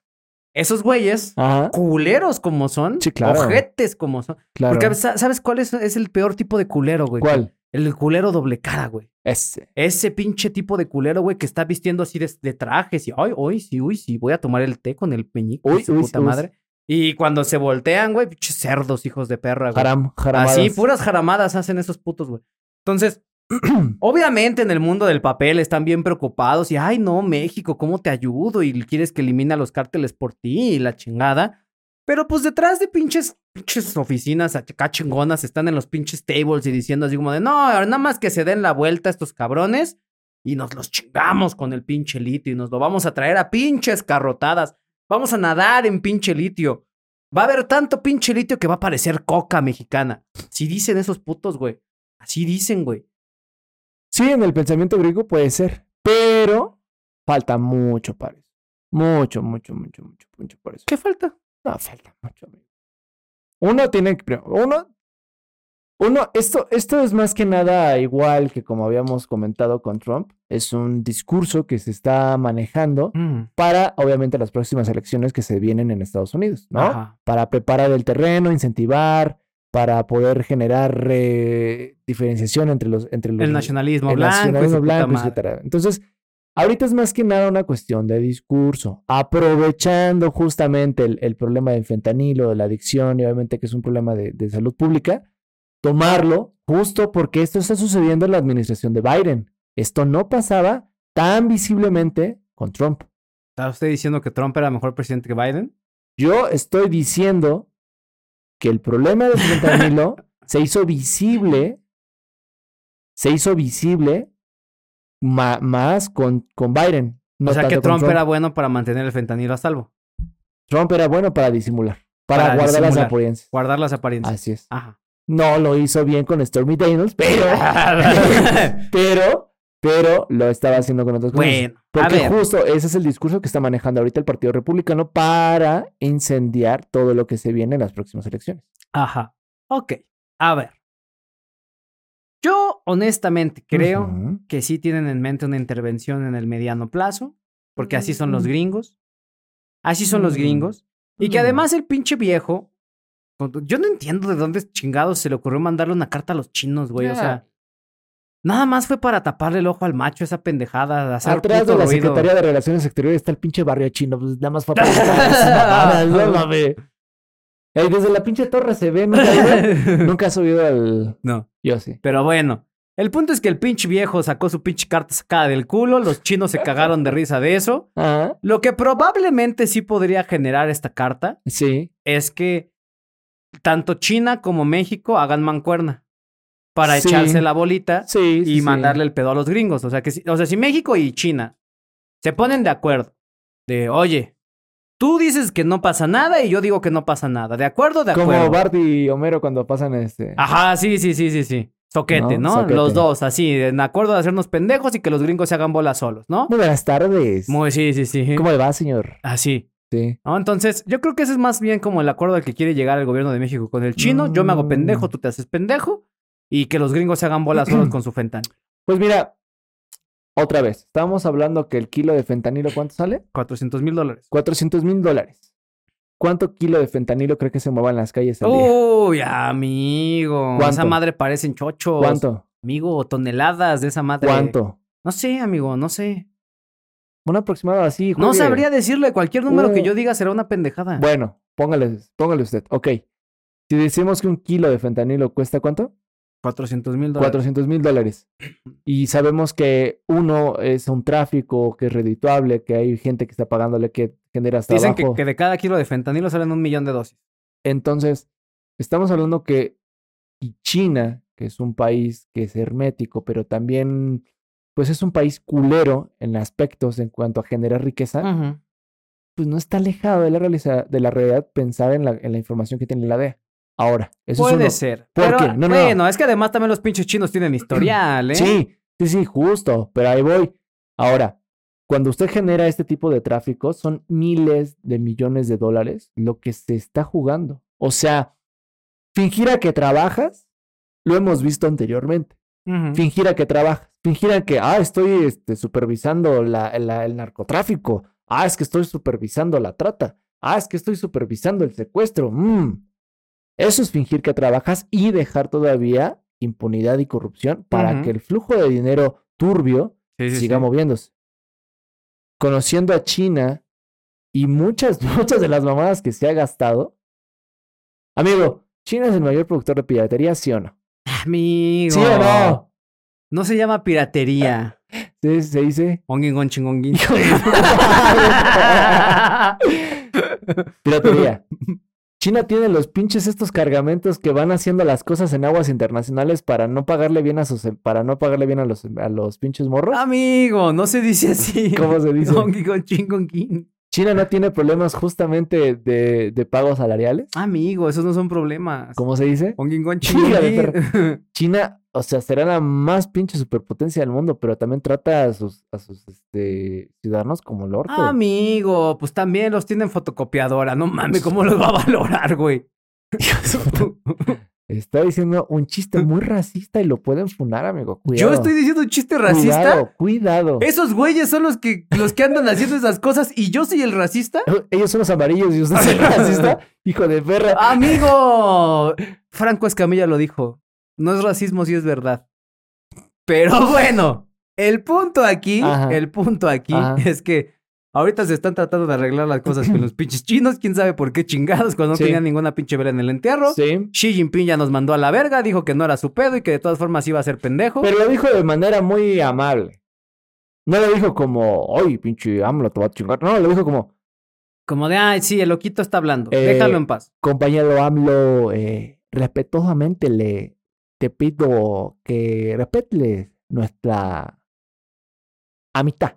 esos güeyes, Ajá, culeros como son, Sí, claro. ojetes como son. claro. Porque, sa- ¿sabes cuál es, es el peor tipo de culero, güey? ¿Cuál? El culero doble cara, güey. Ese. Ese pinche tipo de culero, güey, que está vistiendo así de, de trajes y, ay, hoy sí, uy, sí, voy a tomar el té con el peñico, Uy, su uy, puta uy. madre. Y cuando se voltean, güey, pinches cerdos, hijos de perra, güey. Haram, jaramadas. Así, puras jaramadas hacen esos putos, güey. Entonces, *clears throat* obviamente en el mundo del papel están bien preocupados y, ay, no, México, ¿cómo te ayudo? Y quieres que elimine a los cárteles por ti y la chingada. Pero pues detrás de pinches, pinches oficinas acá chingonas están en los pinches tables y diciendo así como de, no, nada más que se den la vuelta estos cabrones y nos los chingamos con el pinche litio y nos lo vamos a traer a pinches carrotadas. Vamos a nadar en pinche litio. Va a haber tanto pinche litio que va a parecer coca mexicana. Si dicen esos putos, güey. Así dicen, güey. Sí, en el pensamiento griego puede ser, pero falta mucho para eso. Mucho, mucho, mucho, mucho, mucho para eso. ¿Qué falta? No, falta mucho, amigo. Uno tiene que. Uno. Uno, esto, esto es más que nada igual que como habíamos comentado con Trump. Es un discurso que se está manejando Mm, para, obviamente, las próximas elecciones que se vienen en Estados Unidos, ¿no? Ajá. Para preparar el terreno, incentivar, para poder generar eh, diferenciación entre los. Entre los El nacionalismo el blanco. nacionalismo etcétera. Entonces, ahorita es más que nada una cuestión de discurso, aprovechando justamente el, el problema del fentanilo, de la adicción, y obviamente que es un problema de, de salud pública, tomarlo justo porque esto está sucediendo en la administración de Biden. Esto no pasaba tan visiblemente con Trump. ¿Está usted diciendo que Trump era mejor presidente que Biden? Yo estoy diciendo que el problema del fentanilo *laughs* se hizo visible, se hizo visible ma- más con, con Biden. no o sea que Trump, era bueno para mantener el fentanilo a salvo. Trump era bueno para disimular, para, Para guardar las apariencias. Guardar las apariencias. Así es. Ajá. No lo hizo bien con Stormy Daniels, pero, *laughs* pero, pero lo estaba haciendo con otras cosas. bueno, a Porque ver. justo ese es el discurso que está manejando ahorita el Partido Republicano para incendiar todo lo que se viene en las próximas elecciones. Ajá. Ok. A ver. Yo honestamente creo que sí tienen en mente una intervención en el mediano plazo, porque así son los gringos. Así son los Mm. gringos. Y que Mm. además el pinche viejo, yo no entiendo de dónde chingados se le ocurrió mandarle una carta a los chinos, güey. O sea, nada más fue para taparle el ojo al macho esa pendejada, de hacer Atrás de la ruido. Secretaría de Relaciones Exteriores está el pinche barrio chino. Pues nada más fue para *laughs* desde la pinche torre se ve. Nunca, has *laughs* subido- nunca ha subido al. no, Yo sí. pero bueno. El punto es que el pinche viejo sacó su pinche carta sacada del culo, los chinos se cagaron de risa de eso. Lo que probablemente sí podría generar esta carta sí. es que tanto China como México hagan mancuerna para Sí. echarse la bolita Sí. y mandarle el pedo a los gringos. O sea, que si, o sea, si México y China se ponen de acuerdo de, oye, tú dices que no pasa nada y yo digo que no pasa nada. ¿De acuerdo? De acuerdo. Como Bart y Homero cuando pasan este. Ajá, sí, sí, sí, sí, sí. Soquete, No, ¿no? soquete. Los dos, así, en acuerdo de hacernos pendejos y que los gringos se hagan bolas solos, ¿no? Muy buenas tardes. Muy, sí, sí, sí. ¿Cómo le va, señor? Así. Sí. ¿no? Entonces, yo creo que ese es más bien como el acuerdo al que quiere llegar el gobierno de México con el chino. Yo me hago pendejo, Mm. tú te haces pendejo. Y que los gringos se hagan bolas solos *clears throat* con su fentanilo. Pues mira, otra vez. Estábamos hablando que el kilo de fentanilo, ¿cuánto sale? 400 mil dólares. 400 mil dólares. ¿Cuánto kilo de fentanilo cree que se mueva en las calles al día? Uy, amigo. ¿Cuánto? Esa madre parecen chochos. ¿Cuánto? Amigo, toneladas de esa madre. ¿Cuánto? No sé, amigo, no sé. Un aproximado así. No juegue. sabría decirle. Cualquier número que Uh. yo diga será una pendejada. Bueno, póngale, póngale usted. Ok. Si decimos que un kilo de fentanilo cuesta cuánto? 400 mil dólares. 400 mil dólares. Y sabemos que uno es un tráfico que es redituable, que hay gente que está pagándole que genera hasta Dicen que, abajo. que de cada kilo de fentanilo salen un millón de dosis. Entonces, estamos hablando que China, que es un país que es hermético, pero también, pues es un país culero en aspectos en cuanto a generar riqueza, pues no está alejado de la, realiza- de la realidad pensar en la, en la información que tiene la DEA. Ahora, eso Puede es ser. ¿Por Pero, qué? No, no, no. bueno, es que además también los pinches chinos tienen historial, ¿eh? Sí, sí, sí, justo, pero ahí voy. Ahora, cuando usted genera este tipo de tráfico, son miles de millones de dólares lo que se está jugando. O sea, fingir a que trabajas, lo hemos visto anteriormente. Ujú. Fingir a que trabajas, fingir a que, ah, estoy este, supervisando la, la- el narcotráfico, ah, es que estoy supervisando la trata, ah, es que estoy supervisando el secuestro. mm. Eso es fingir que trabajas y dejar todavía impunidad y corrupción para que el flujo de dinero turbio Sí, sí, siga sí. moviéndose. Conociendo a China y muchas, *laughs* muchas de las mamadas que se ha gastado. Amigo, ¿China es el mayor productor de piratería, sí o no? Amigo. ¿Sí o no? No se llama piratería. *laughs* Sí, se dice. *laughs* Piratería. China tiene los pinches estos cargamentos que van haciendo las cosas en aguas internacionales para no pagarle bien a sus para no pagarle bien a los a los pinches morros. Amigo, no se dice así. ¿Cómo se dice? *laughs* Con chingongin. China no tiene problemas justamente de, de pagos salariales. Amigo, esos no son problemas. ¿Cómo se dice? *laughs* Chingongin. China, o sea, será la más pinche superpotencia del mundo, pero también trata a sus, a sus este, ciudadanos como el orto. Amigo, pues también los tienen fotocopiadora. No mames, ¿cómo los va a valorar, güey? *laughs* *laughs* Está diciendo un chiste muy racista y lo pueden funar, amigo. Cuidado. Yo estoy diciendo un chiste racista. Cuidado, cuidado. Esos güeyes son los que, los que andan haciendo esas cosas y yo soy el racista. Ellos son los amarillos y usted es el *laughs* racista. Hijo de perra. Amigo, Franco Escamilla lo dijo. No es racismo si es verdad. Pero bueno, el punto aquí, Ajá. el punto aquí Ajá. es que ahorita se están tratando de arreglar las cosas con *clears throat* los pinches chinos. Quién sabe por qué chingados cuando no Sí. tenían ninguna pinche vela en el entierro. Sí. Xi Jinping ya nos mandó a la verga, dijo que no era su pedo y que de todas formas iba a ser pendejo. Pero lo dijo de manera muy amable. No lo dijo como, ay, pinche AMLO, te va a chingar. No, lo dijo como, Como de, ay, sí, el loquito está hablando. Eh, Déjalo en paz. compañero AMLO, eh, respetuosamente le te pido que respete nuestra amistad.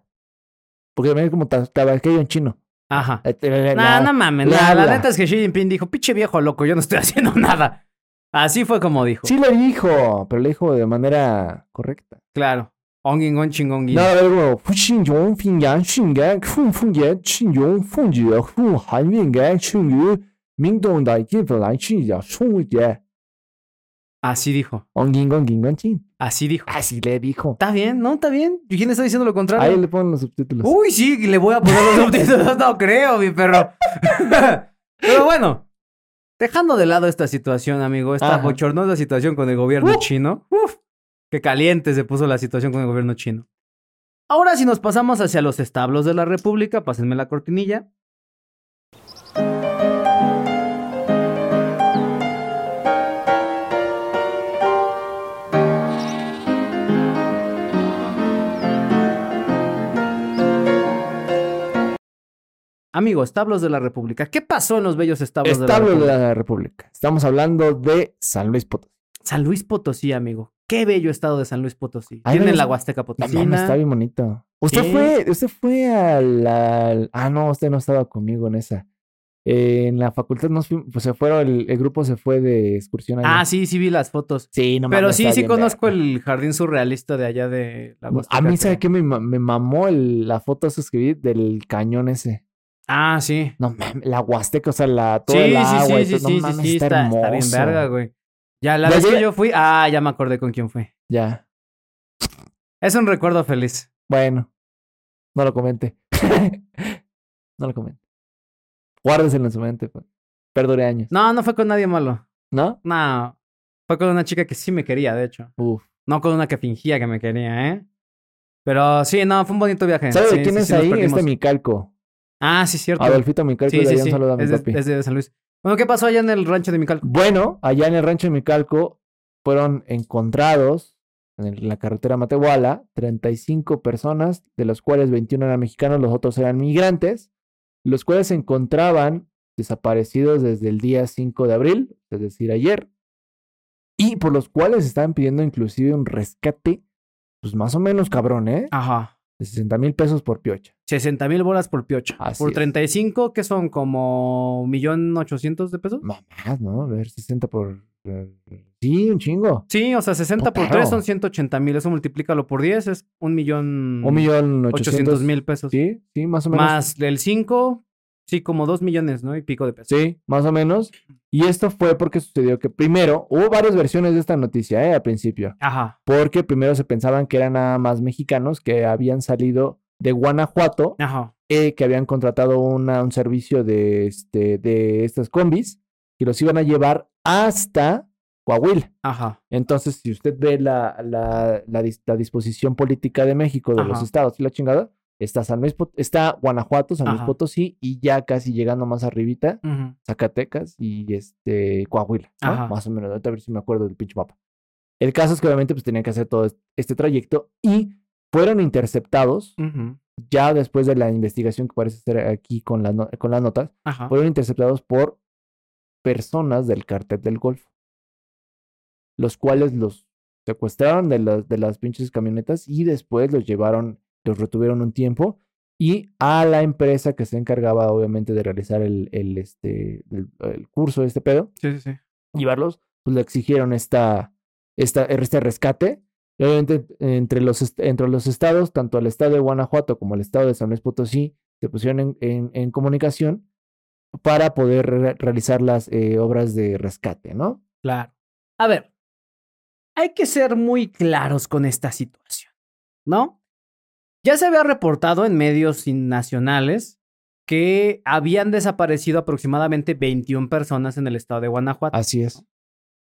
Porque también es como tabaqueño en chino. Ajá. No, nah, no mames. La, la, neta es que Xi Jinping dijo, pinche viejo loco, yo no estoy *laughs* haciendo nada. Así fue como dijo. Sí lo dijo, pero lo dijo de manera correcta. Claro. Ongin, on. No, Así dijo. Así dijo. así le dijo Está bien, ¿no? Está bien. ¿Y quién está diciendo lo ahí contrario? le ponen los subtítulos Uy, sí, le voy a poner los *laughs* subtítulos. No creo, mi perro. *laughs* Pero bueno. Dejando de lado esta situación, amigo, esta Ajá. bochornosa situación con el gobierno Uh. chino. Uf, qué caliente se puso la situación con el gobierno chino. Ahora si nos pasamos hacia los establos de la República, pásenme la cortinilla. Amigo, establos de la República. ¿Qué pasó en los bellos establos, establo de de la República? la República estamos hablando de San Luis Potosí San Luis Potosí, amigo. Qué bello estado de San Luis Potosí. Ay, Tiene la Huasteca no mames está bien bonito usted fue usted fue al, al- ah no usted no estaba conmigo en esa Eh, en la facultad nos fuimos, pues se fueron el, el grupo se fue de excursión allá. Ah, sí, sí vi las fotos. sí no Pero sí, sí conozco el jardín surrealista de allá de la Huasteca. A mí, ¿sabe qué? Me, me mamó el- la foto vi del cañón ese. Ah, sí. No mames, la huasteca, o sea, la, todo Sí, el sí, agua sí, sí, sí, No sí, mames, sí, está, está, hermoso. está bien verga, güey. Ya, la Ya vez que yo fui, ah, ya me acordé con quién fue. Ya, Es un recuerdo feliz. bueno. No lo comente. *laughs* no lo comente. Guárdeselo en su mente, pues. Perdure años. No, no fue con nadie malo. ¿No? No. Fue con una chica que sí me quería, de hecho. Uf. No con una que fingía que me quería, ¿eh? Pero sí, no, fue un bonito viaje. ¿Sabe Sí, de quién sí, es sí ahí? Este Micalco. Ah, sí, cierto. Adolfito Micalco, Sí, le sí, daría un sí. saludo a mi Es de, papi. es de San Luis. Bueno, ¿qué pasó allá en el rancho de Micalco? Bueno, allá en el rancho de Micalco fueron encontrados en la carretera Matehuala 35 personas, de los cuales 21 eran mexicanos, los otros eran migrantes, los cuales se encontraban desaparecidos desde el día 5 de abril, es decir, ayer, y por los cuales estaban pidiendo inclusive un rescate, pues más o menos cabrón, ¿eh? Ajá. De 60 mil pesos por piocha. 60 mil bolas por piocha. Así por es. 35, que son como millón ochocientos de pesos. Más, ¿no? A ver, 60 por... eh, Sí, un chingo. Sí, o sea, 60 por Putero. 3 son 180 mil. Eso multiplícalo por 10, es un millón... Un millón 800 ochocientos mil pesos. Sí, sí, más o menos. Más del 5, sí, como 2 millones, ¿no? Y pico de pesos. Sí, más o menos. Y esto fue porque sucedió que primero hubo varias versiones de esta noticia, ¿eh? Al principio. Ajá. Porque primero se pensaban que eran nada más mexicanos que habían salido de Guanajuato, Ajá. eh, que habían contratado una- un servicio de, este, de estas combis y los iban a llevar hasta Coahuila. Ajá. Entonces, si usted ve la, la, la, dis- la disposición política de México, de los estados y la chingada, está San Luis, Pot- está Guanajuato, San Luis Ajá. Potosí y ya casi llegando más arribita. Zacatecas y este Coahuila. Más o menos, ahorita a ver si me acuerdo del pinche mapa. El caso es que obviamente pues tenían que hacer todo est- este trayecto y fueron interceptados ya después de la investigación que parece ser aquí con, no- con las notas, Ajá. fueron interceptados por personas del cartel del Golfo, los cuales los secuestraron de las, de las pinches camionetas y después los llevaron, los retuvieron un tiempo y a la empresa que se encargaba obviamente de realizar el, el, este, el, el curso de este pedo, Sí, sí, sí. llevarlos, pues le exigieron esta, esta, este rescate. Y obviamente entre los, entre los estados, tanto el estado de Guanajuato como el estado de San Luis Potosí, se pusieron en, en- en comunicación para poder re- realizar las eh, obras de rescate, ¿no? Claro. A ver, hay que ser muy claros con esta situación, ¿no? Ya se había reportado en medios nacionales que habían desaparecido aproximadamente 21 personas en el estado de Guanajuato. Así es.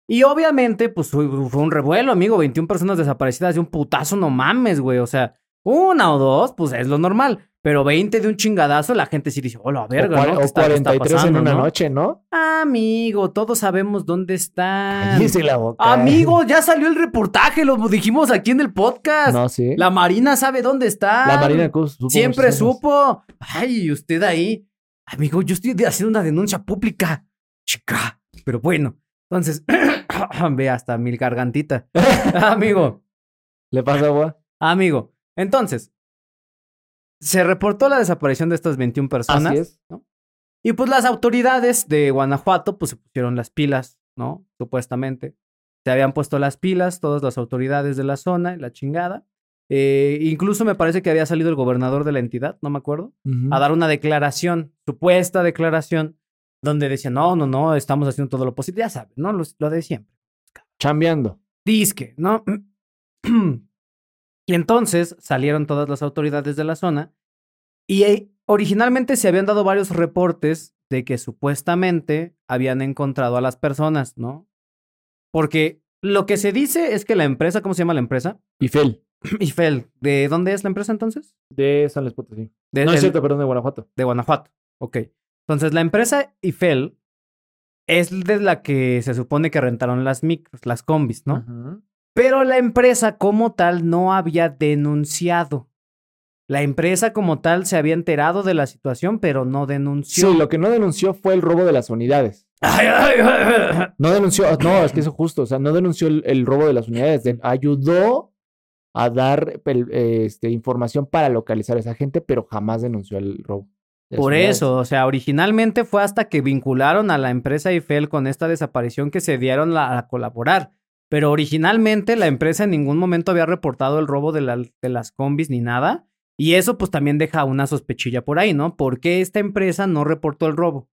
Y obviamente, pues fue fue un revuelo, amigo. 21 personas desaparecidas de un putazo, no mames, güey. O sea, una o dos, pues es lo normal. Pero 20 de un chingadazo, la gente sí dice, hola, verga, o, ¿no? ¿Qué o está- qué está 43 en una no? noche, ¿no? Amigo, todos sabemos dónde. Cállese la boca. Amigo, ya salió el reportaje, lo dijimos aquí en el podcast. No, sí. La Marina sabe dónde está. La Marina supo Siempre supo. Ay, usted ahí. Amigo, yo estoy haciendo una denuncia pública. Chica. Pero bueno, entonces, *clears throat* ve hasta mi gargantita. *laughs* Amigo, ¿Le pasa agua? amigo. Entonces, se reportó la desaparición de estas 21 personas. Así es. Y pues las autoridades de Guanajuato pues se pusieron las pilas, ¿no? Supuestamente. Se habían puesto las pilas todas las autoridades de la zona la chingada. Eh, incluso me parece que había salido el gobernador de la entidad, no me acuerdo, a dar una declaración, supuesta declaración, donde decía, no, no, no, estamos haciendo todo lo posible. Ya saben, ¿no? Lo, lo de siempre. Chambeando. Disque, ¿no? *clears throat* y entonces salieron todas las autoridades de la zona y eh, originalmente se habían dado varios reportes de que supuestamente habían encontrado a las personas, ¿no? Porque lo que se dice es que la empresa, ¿cómo se llama la empresa? Y Fel. Ifel. ¿De dónde es la empresa entonces? De San Luis Potosí. De, No es del- cierto, perdón, de Guanajuato. de Guanajuato. Ok. Entonces, la empresa Ifel es de la que se supone que rentaron las micros, las combis, ¿no? Ujú. Pero la empresa como tal no había denunciado. La empresa como tal se había enterado de la situación, pero no denunció. Sí, lo que no denunció fue el robo de las unidades. No denunció, no, es que eso es justo, o sea, no denunció el, el robo de las unidades, de- ayudó a dar este, información para localizar a esa gente, pero jamás denunció el robo. Por unidades. eso, o sea, originalmente fue hasta que vincularon a la empresa Eiffel con esta desaparición que se dieron la- a colaborar. Pero originalmente la empresa en ningún momento había reportado el robo de, la- de las combis ni nada. Y eso pues también deja una sospechilla por ahí, ¿no? ¿Por qué esta empresa no reportó el robo?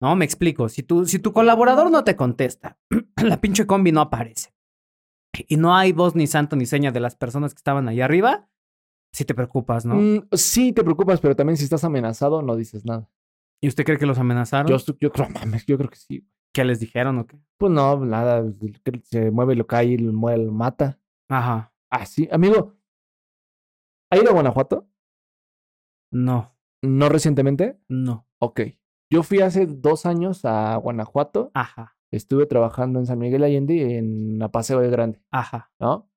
No, me explico. Si tu, si tu colaborador no te contesta, *clears throat* la pinche combi no aparece. Y no hay voz ni santo ni seña de las personas que estaban ahí arriba, sí te preocupas, ¿no? Mm, sí, te preocupas, pero también si estás amenazado, no dices nada. ¿Y usted cree que los amenazaron? Yo, yo creo, mames, yo creo que sí. ¿Qué les dijeron o qué? Pues no, nada, que se mueve, lo cae, lo mueve, lo mata. Ajá. Ah, sí, amigo. ¿Ha ido a Guanajuato? No, No recientemente. no. Ok. Yo fui hace dos años a Guanajuato. Ajá, Estuve trabajando en San Miguel Allende en la Paseo de Grande, ajá, ¿no?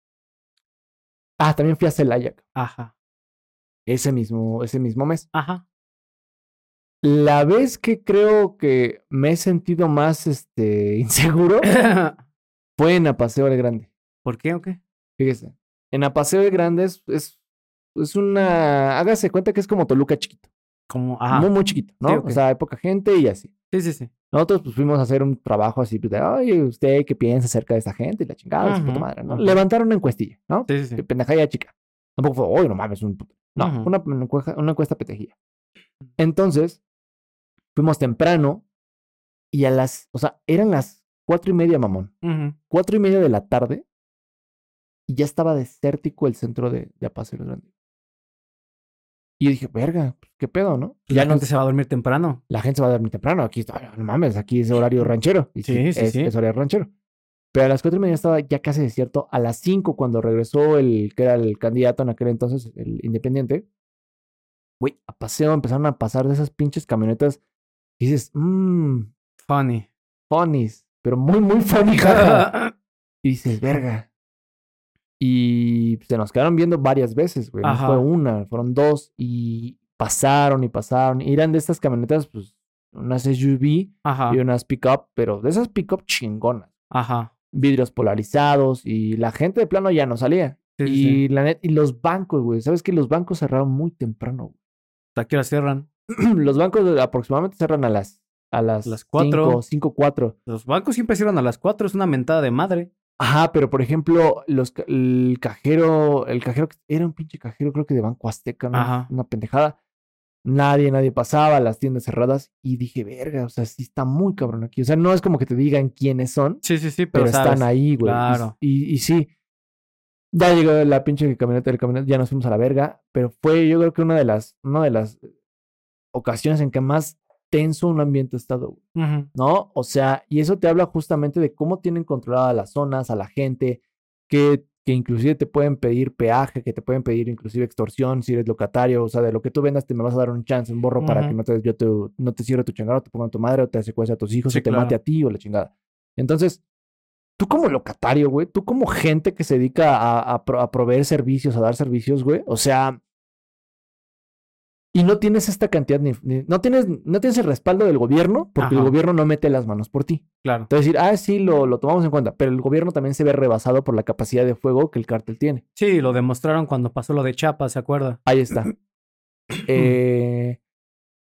Ah, también fui a Celaya ajá, ese mismo, ese mismo mes. ajá. La vez que creo que me he sentido más este, *laughs* inseguro *laughs* fue en Apaseo del Grande. ¿Por qué o qué? Fíjese. En Apaseo del Grande es, es, es una. Hágase cuenta que es como Toluca chiquito. Como, ajá. Muy, muy chiquito, ¿no? Sí. O sea, hay poca gente y así. Sí, sí, sí. Nosotros pues fuimos a hacer un trabajo así pues, de, oye, ¿usted qué piensa acerca de esta gente? Y la chingada, su puta madre, ¿no? Levantaron una encuestilla, ¿no? Sí, sí, sí. Pendejada chica. Tampoco fue, oye, no mames, un puto. No, una, una encuesta, una encuesta petejilla. Entonces, fuimos temprano y a las, o sea, eran las cuatro y media, mamón. Cuatro y media de la tarde y ya estaba desértico el centro de, de Apaseo Grande. Y yo dije, verga, pues, ¿qué pedo, no? La no- gente se va a dormir temprano. la gente se va a dormir temprano. Aquí está, no mames, aquí es horario ranchero. Y Sí, sí, es, sí. es horario ranchero. Pero a las cuatro y media estaba ya casi desierto. A las cinco, cuando regresó el que era el candidato en aquel entonces, el independiente, güey, a paseo empezaron a pasar de esas pinches camionetas. Y dices, mmm, Funny. funnies, pero muy, muy funny, *laughs* jaja. Y dices, verga. Y se nos quedaron viendo varias veces, güey. No fue una, fueron dos. Y pasaron y pasaron. Y eran de estas camionetas, pues, unas SUV Ajá. y unas pick-up, pero de esas pick-up chingonas. Ajá. Vidrios polarizados y la gente de plano ya no salía. Sí, y sí. la net, y los bancos, güey. ¿Sabes que los bancos cerraron muy temprano? ¿Hasta qué hora cierran? *clears throat* los bancos aproximadamente cerran a las a las, Las cuatro. 5, 4. Los bancos siempre cierran a las 4, es una mentada de madre. Ajá, pero por ejemplo, los, el cajero, el cajero era un pinche cajero, creo que de Banco Azteca, ¿no? Ajá. Una pendejada. Nadie, nadie pasaba, las tiendas cerradas. Y dije, verga, o sea, sí está muy cabrón aquí. O sea, no es como que te digan quiénes son, Sí, sí, sí, pero, pero, están ahí, güey. Y- Claro. Y, y sí. Ya llegó la pinche camioneta del camioneta, ya nos fuimos a la verga. Pero fue, yo creo que una de las, una de las ocasiones en que más tenso un ambiente ha estado, güey. Ujú. ¿no? O sea, y eso te habla justamente de cómo tienen controladas las zonas, a la gente, que, que inclusive te pueden pedir peaje, que te pueden pedir inclusive extorsión si eres locatario, o sea, de lo que tú vendas te me vas a dar un chance, un borro para que no te, yo te, no te cierre tu chingada, o te pongan tu madre, o te secuestre a tus hijos, Sí, o te claro. mate a ti, o la chingada. Entonces, tú como locatario, güey, tú como gente que se dedica a, a pro- a proveer servicios, a dar servicios, güey, o sea... Y no tienes esta cantidad, ni, ni- no, tienes, no tienes el respaldo del gobierno, porque el gobierno no mete las manos por ti. Claro. Entonces decir, ah, sí, lo, lo tomamos en cuenta, pero el gobierno también se ve rebasado por la capacidad de fuego que el cártel tiene. Sí, lo demostraron cuando pasó lo de Chiapas, ¿se acuerda? Ahí está. *clears throat* Eh,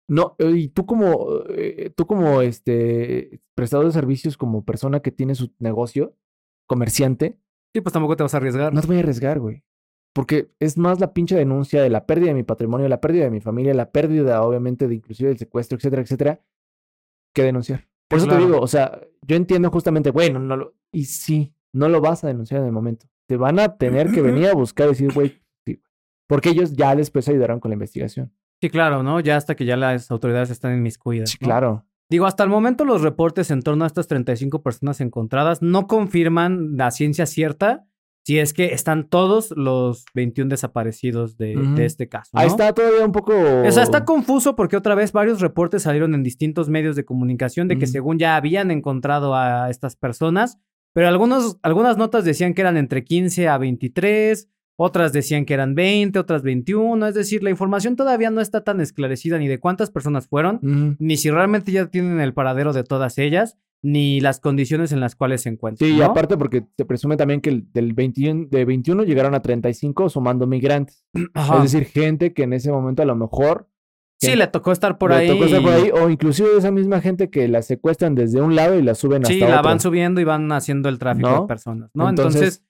no, eh, y tú como, eh, tú como este prestador de servicios, como persona que tiene su negocio, comerciante, Sí, pues tampoco te vas a arriesgar. no te voy a arriesgar, güey. Porque es más la pinche denuncia de la pérdida de mi patrimonio, la pérdida de mi familia, la pérdida, obviamente, de inclusive del secuestro, etcétera, etcétera, que denunciar. Por eso Claro. te digo, o sea, yo entiendo justamente, bueno, no lo, y sí, no lo vas a denunciar en el momento. Te van a tener que venir a buscar y decir, güey, sí. Porque ellos ya después ayudarán con la investigación. Sí, claro, ¿no? Ya hasta que ya las autoridades están inmiscuidas. Sí, ¿no? claro. Digo, hasta el momento los reportes en torno a estas 35 personas encontradas no confirman la ciencia cierta si es que están todos los 21 desaparecidos de, este caso. Ahí está todavía un poco. O sea, está confuso porque otra vez varios reportes salieron en distintos medios de comunicación de que según ya habían encontrado a estas personas, pero algunos, algunas notas decían que eran entre 15 a 23, otras decían que eran 20, otras 21, es decir, la información todavía no está tan esclarecida ni de cuántas personas fueron, ni si realmente ya tienen el paradero de todas ellas, ni las condiciones en las cuales se encuentran. Sí, y aparte porque se presume también que el- del 21, de 21 llegaron a 35 sumando migrantes. *clears throat* Ajá. Es decir, gente que en ese momento a lo mejor sí, le tocó estar por le ahí. tocó estar por ahí, o inclusive esa misma gente que la secuestran desde un lado y la suben Sí, hasta la otro. van subiendo y van haciendo el tráfico ¿No? de personas, ¿no? Entonces- Entonces,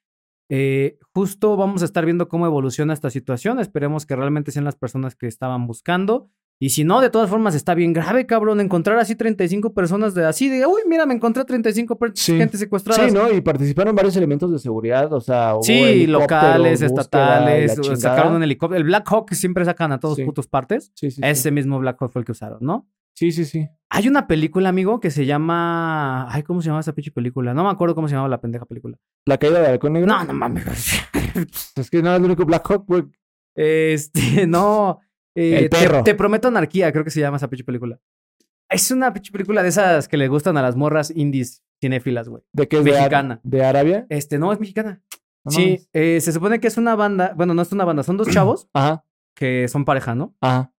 eh, justo vamos a estar viendo cómo evoluciona esta situación. Esperemos que realmente sean las personas que estaban buscando. Y si no, de todas formas está bien grave, cabrón, encontrar así 35 personas de así de, uy, mira, me encontré 35 per- Sí. gente secuestradas. Sí, ¿no? Y participaron varios elementos de seguridad, o sea, hubo Sí, locales, búsqueda estatales, sacaron un helicóptero. El Black Hawk siempre sacan a todos Sí. putos partes. Sí, sí. Ese mismo Black Hawk fue el que usaron, ¿no? Sí, sí, sí. Hay una película, amigo, que se llama. Ay, ¿cómo se llama esa pinche película? No me acuerdo cómo se llamaba la pendeja película. La caída del halcón negro. No, no mames. Es que no es el único Black Hawk, güey. Este, *laughs* no. Eh, El te- perro. Te, prometo anarquía, creo que se llama esa pinche película. Es una pinche película de esas que le gustan a las morras indies cinéfilas, güey. ¿De qué es de Ar- Mexicana. ¿De, Arabia? Este, no, es mexicana. No sí, eh, se supone que es una banda. Bueno, no es una banda, son dos chavos *clears throat* Ajá, que son pareja, ¿no? ajá.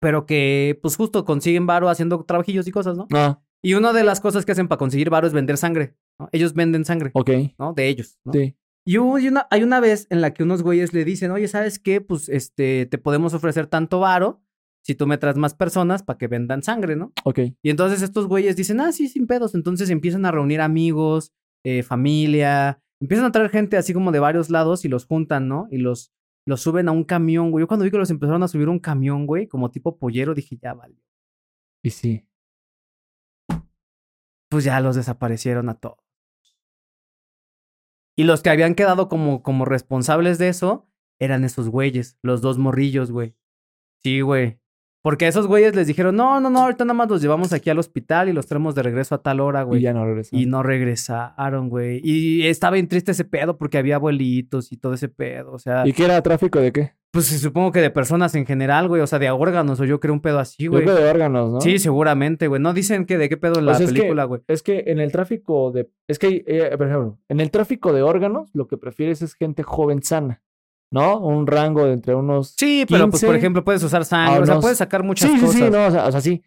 Pero que, pues justo consiguen varo haciendo trabajillos y cosas, ¿no? Ah, Y una de las cosas que hacen para conseguir varo es vender sangre, ¿no? Ellos venden sangre, ok. ¿no? De ellos, ¿no? Sí. Y una, hay una vez en la que unos güeyes le dicen, oye, ¿sabes qué? Pues este, te podemos ofrecer tanto varo si tú me traes más personas para que vendan sangre, ¿no? Ok. Y entonces estos güeyes dicen, ah, sí, sin pedos. Entonces empiezan a reunir amigos, eh, familia, empiezan a traer gente así como de varios lados y los juntan, ¿no? Y los, los suben a un camión, güey. Yo cuando vi que los empezaron a subir a un camión, güey, como tipo pollero, dije, ya vale. Y sí. Pues ya los desaparecieron a todos. Y los que habían quedado como, como responsables de eso eran esos güeyes, los dos morrillos, güey. Sí, güey. Porque a esos güeyes les dijeron, no, no, no, ahorita nada más los llevamos aquí al hospital y los traemos de regreso a tal hora, Y güey. ya no regresó. Y no regresaron, güey. Y estaba bien triste ese pedo porque había abuelitos y todo ese pedo. O sea, ¿Y qué era tráfico de qué? pues supongo que de personas en general, güey. O sea, de órganos o yo creo un pedo así, Yo güey. creo de órganos, ¿no? Sí, seguramente, güey. No dicen que de qué pedo en la es que- película, güey. Es que en el tráfico de. Es que, eh, por ejemplo, en el tráfico de órganos, lo que prefieres es gente joven sana, ¿no? Un rango de entre unos. Sí, pero pues por 15 ejemplo puedes usar sangre, o sea, puedes sacar muchas sí, cosas. sí, sí, no, o sea, o sea, sí.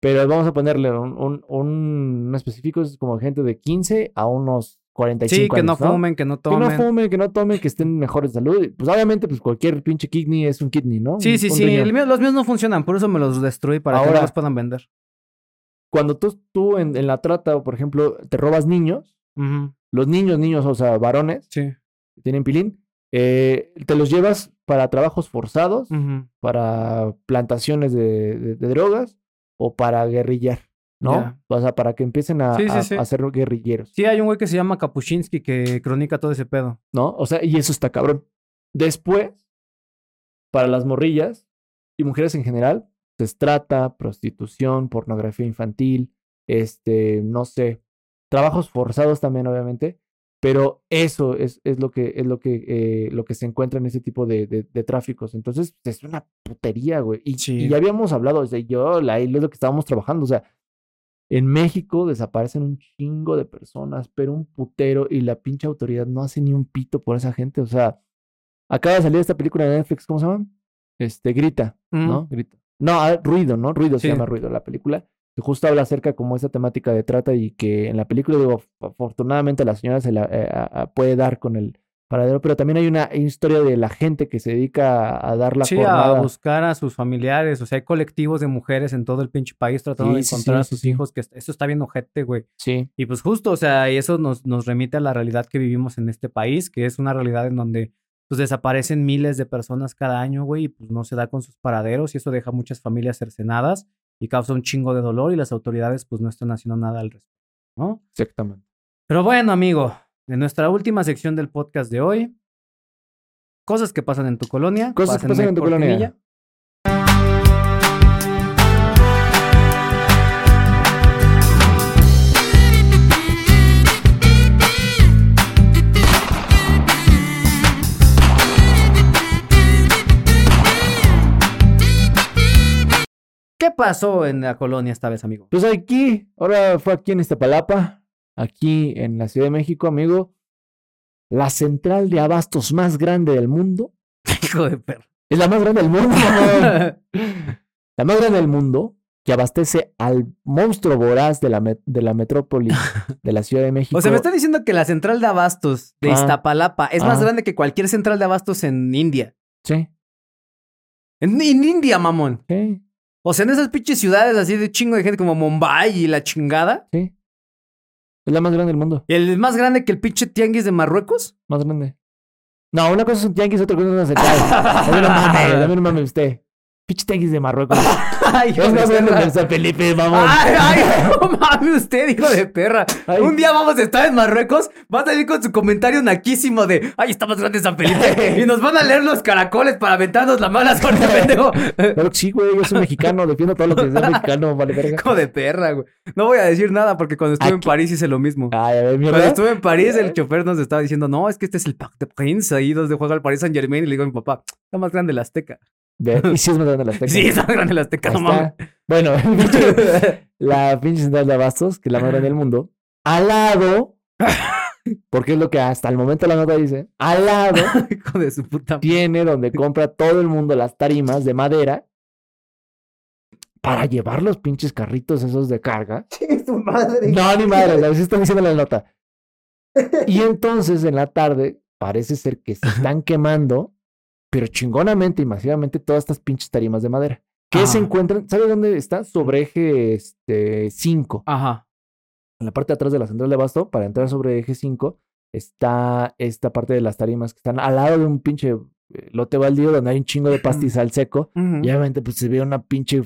Pero vamos a ponerle un, un, un, específico, es como gente de 15 a unos 45 Sí, que no años, ¿no? fumen, que no Que tomen. no fumen, que no tomen, que estén mejor de salud. Pues obviamente, pues cualquier pinche kidney es un kidney, ¿no? Sí, sí, un sí. el mío- los míos no funcionan, por eso me los destruí para que Ahora- no los puedan vender. Cuando tú, tú en, en la trata, por ejemplo, te robas niños, los niños, niños, o sea, varones, Sí. que tienen pilín, eh, te los llevas para trabajos forzados, para plantaciones de, de- de drogas o para guerrillar, ¿no? O sea, para que empiecen a, Sí, sí, a- sí. a ser guerrilleros, Sí, hay un güey que se llama Kapuscinski que cronica todo ese pedo. ¿no? O sea, y eso está cabrón. Después, para las morrillas y mujeres en general, se trata, prostitución, pornografía infantil, este, no sé, trabajos forzados también, obviamente. Pero eso es, es lo que es lo que eh, lo que se encuentra en ese tipo de, de, de tráficos. Entonces, es una putería, güey. Y, Sí. y ya habíamos hablado, sea, yo, la, es lo que estábamos trabajando. O sea, en México desaparecen un chingo de personas, pero un putero, y la pinche autoridad no hace ni un pito por esa gente. O sea, acaba de salir esta película de Netflix, ¿cómo se llama? Este, Grita, ¿no? Grita. No, ah, Ruido, ¿no? Ruido se llama Ruido la película. Que justo habla acerca como esa temática de trata y que en la película, digo, af- afortunadamente la señora se la eh, a- puede dar con el paradero, pero también hay una historia de la gente que se dedica a, a dar la Sí, jornada. a buscar a sus familiares. O sea, hay colectivos de mujeres en todo el pinche país tratando Sí, de encontrar sí, a sus hijos. Que eso está bien ojete, güey. Sí, Y pues justo, o sea, y eso nos, nos remite a la realidad que vivimos en este país, que es una realidad en donde pues desaparecen miles de personas cada año, güey, y pues no se da con sus paraderos y eso deja muchas familias cercenadas y causa un chingo de dolor y las autoridades pues no están haciendo nada al respecto, ¿no? exactamente. Pero bueno, amigo, en nuestra última sección del podcast de hoy, cosas que pasan en tu colonia. Cosas que pasan en tu colonia. cortinilla. ¿Qué pasó en la colonia esta vez, amigo? Pues aquí, ahora fue aquí en Iztapalapa, aquí en la Ciudad de México, amigo, la central de abastos más grande del mundo. *laughs* Hijo de perro. Es la más grande del mundo. *laughs* La más grande del mundo que abastece al monstruo voraz de la, de la metrópoli de la Ciudad de México. *laughs* O sea, me está diciendo que la central de abastos de Ah. Iztapalapa es más Ah. grande que cualquier central de abastos en India. Sí, En, en India, mamón. sí, O sea, en esas pinches ciudades así de chingo de gente como Mumbai y la chingada. sí. Es la más grande del mundo. ¿Y el más grande que el pinche tianguis de Marruecos? Más grande. No, una cosa es un tianguis, otra cosa es una central. No mames, no mames usted. Pinche tianguis de Marruecos. *laughs* Ay, Es más que San Felipe, mamón. Ay, ay, *laughs* no mames usted, hijo de perra. Ay. Un día vamos a estar en Marruecos, va a salir con su comentario naquísimo de, ay, está más grande San Felipe. *laughs* y nos van a leer los caracoles para aventarnos la mala suerte, pendejo. Que sí, güey, yo soy mexicano, defiendo todo lo que es mexicano, vale verga. Hijo de perra, güey. No voy a decir nada porque cuando estuve en París hice lo mismo. Ay, a ver, Cuando mierda. estuve en París, el chofer nos estaba diciendo, no, es que este es el Parc de Prince, ahí donde juega el Paris Saint Germain. Y le digo a mi papá, está más grande el Azteca. *laughs* Y sí es más grande la Azteca. Sí, está más grande el Azteca, no mames. Bueno, *laughs* *laughs* la pinche central de abastos, que es la más grande del mundo, al lado, porque es lo que hasta el momento la nota dice, al lado Hijo de su puta. tiene donde compra todo el mundo las tarimas de madera para llevar los pinches carritos esos de carga. madre. No, ni madre, así están diciendo la nota. Y entonces en la tarde parece ser que se están quemando, pero chingonamente y masivamente todas estas pinches tarimas de madera. Que se encuentran, ¿sabe dónde está? Sobre eje este, 5. Ajá. En la parte de atrás de la central de abasto, para entrar sobre eje 5, está esta parte de las tarimas que están al lado de un pinche eh, lote baldío donde hay un chingo de pastizal seco. Ujú. Y obviamente pues se ve una pinche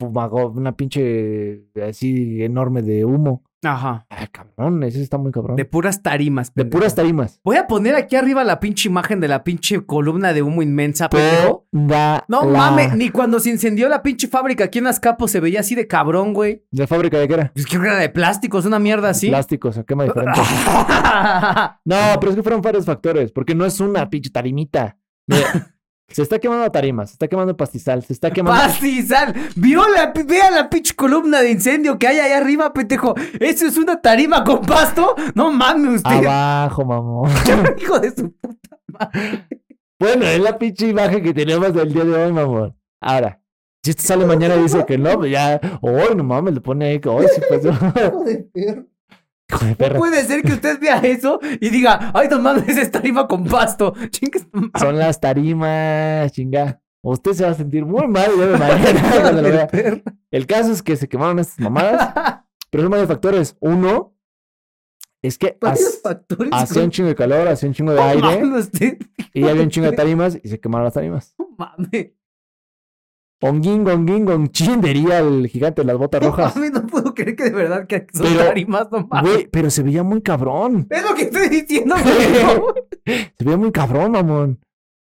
fumago, una pinche así enorme de humo. Ajá. Ah, cabrón, ese está muy cabrón. De De, puras tarimas. pendejo. puras tarimas. Voy a poner aquí arriba la pinche imagen de la pinche columna de humo inmensa, pendejo. Toda No la- mames, ni cuando se incendió la pinche fábrica aquí en Azcapo se veía así de cabrón, güey. ¿De fábrica de qué era? Pues creo que era de plástico, es una mierda así. Plástico, se quema diferente. *laughs* No, pero es que fueron varios factores, porque no es una pinche tarimita. *laughs* Se está quemando tarimas, se está quemando pastizal, se está *laughs* quemando. Pastizal. Vio la, vea la pinche columna de incendio que hay ahí arriba, pendejo. ¿Eso es una tarima con pasto? No mames usted. Abajo, mamón. *laughs* Hijo de su puta madre. Bueno, es la pinche imagen que tenemos del día de hoy, mamón. Ahora, si esto sale mañana y dice que no, pues ya. Hoy, no mames, le pone ahí que hoy sí pasó. *laughs* Hijo de perra. No puede ser que usted vea eso y diga, ay, no mames, es tarima con pasto. *laughs* Chingues. Son las tarimas, chinga. Usted se va a sentir muy mal día *laughs* *laughs* de mañana lo vea. El caso es que se quemaron estas mamadas, pero son varios factores. Uno, es que hacía un chingo de calor, hacía un chingo de aire, usted. y había un chingo de tarimas y se quemaron las tarimas. No mames. Onguín, gonguín, gonchín, diría el gigante de las botas *laughs* No rojas. mames, no puedo creer que de verdad que son Pero, tarimas, no mames. Güey, pero se veía muy cabrón. Es lo que estoy diciendo, *laughs* pendejo. Se veía muy cabrón, mamón.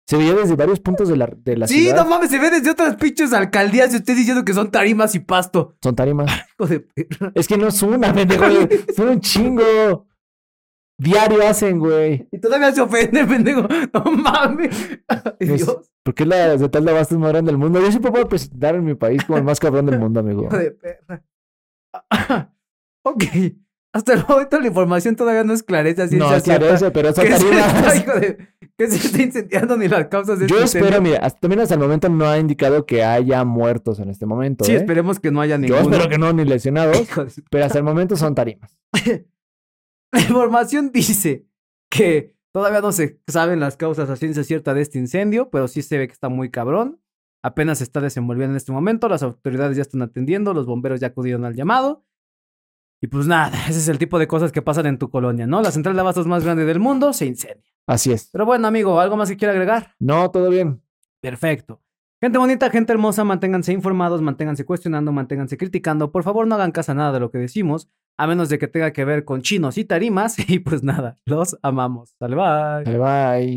Se veía desde varios puntos de la, de la Sí, ciudad. no mames, se ve desde otras pinches alcaldías y usted diciendo que son tarimas y pasto. Son tarimas. *laughs* Hijo de perra. Es que no es una, pendejo. Son un chingo. Diario hacen, güey. Y todavía se ofende, *laughs* pendejo. No mames. *laughs* Dios, ¿Por qué la estatal de abastos más grande del mundo? Yo siempre puedo presentar en mi país como el más cabrón del mundo, amigo. *laughs* hijo de perra. ok. Hasta el momento la información todavía no esclarece así. No, esclarece, pero hijo de- que se está incendiando ni las causas de Yo este espero, incendio. mira, hasta, también hasta el momento no ha indicado que haya muertos en este momento. Sí, ¿eh? esperemos que no haya Yo ninguno. espero que no, ni lesionados, pero hasta el momento son tarimas. *laughs* La información dice que todavía no se saben las causas a ciencia cierta de este incendio, pero sí se ve que está muy cabrón. Apenas se está desenvolviendo en este momento, las autoridades ya están atendiendo, los bomberos ya acudieron al llamado. Y pues nada, ese es el tipo de cosas que pasan en tu colonia, ¿no? La central de abastos más grande del mundo se incendia. Así es. Pero bueno, amigo, ¿algo más que quiera agregar? No, todo bien. Perfecto. Gente bonita, gente hermosa, manténganse informados, manténganse cuestionando, manténganse criticando. Por favor, no hagan caso a nada de lo que decimos, a menos de que tenga que ver con chinos y tarimas. *laughs* Y pues nada, los amamos. Bye bye.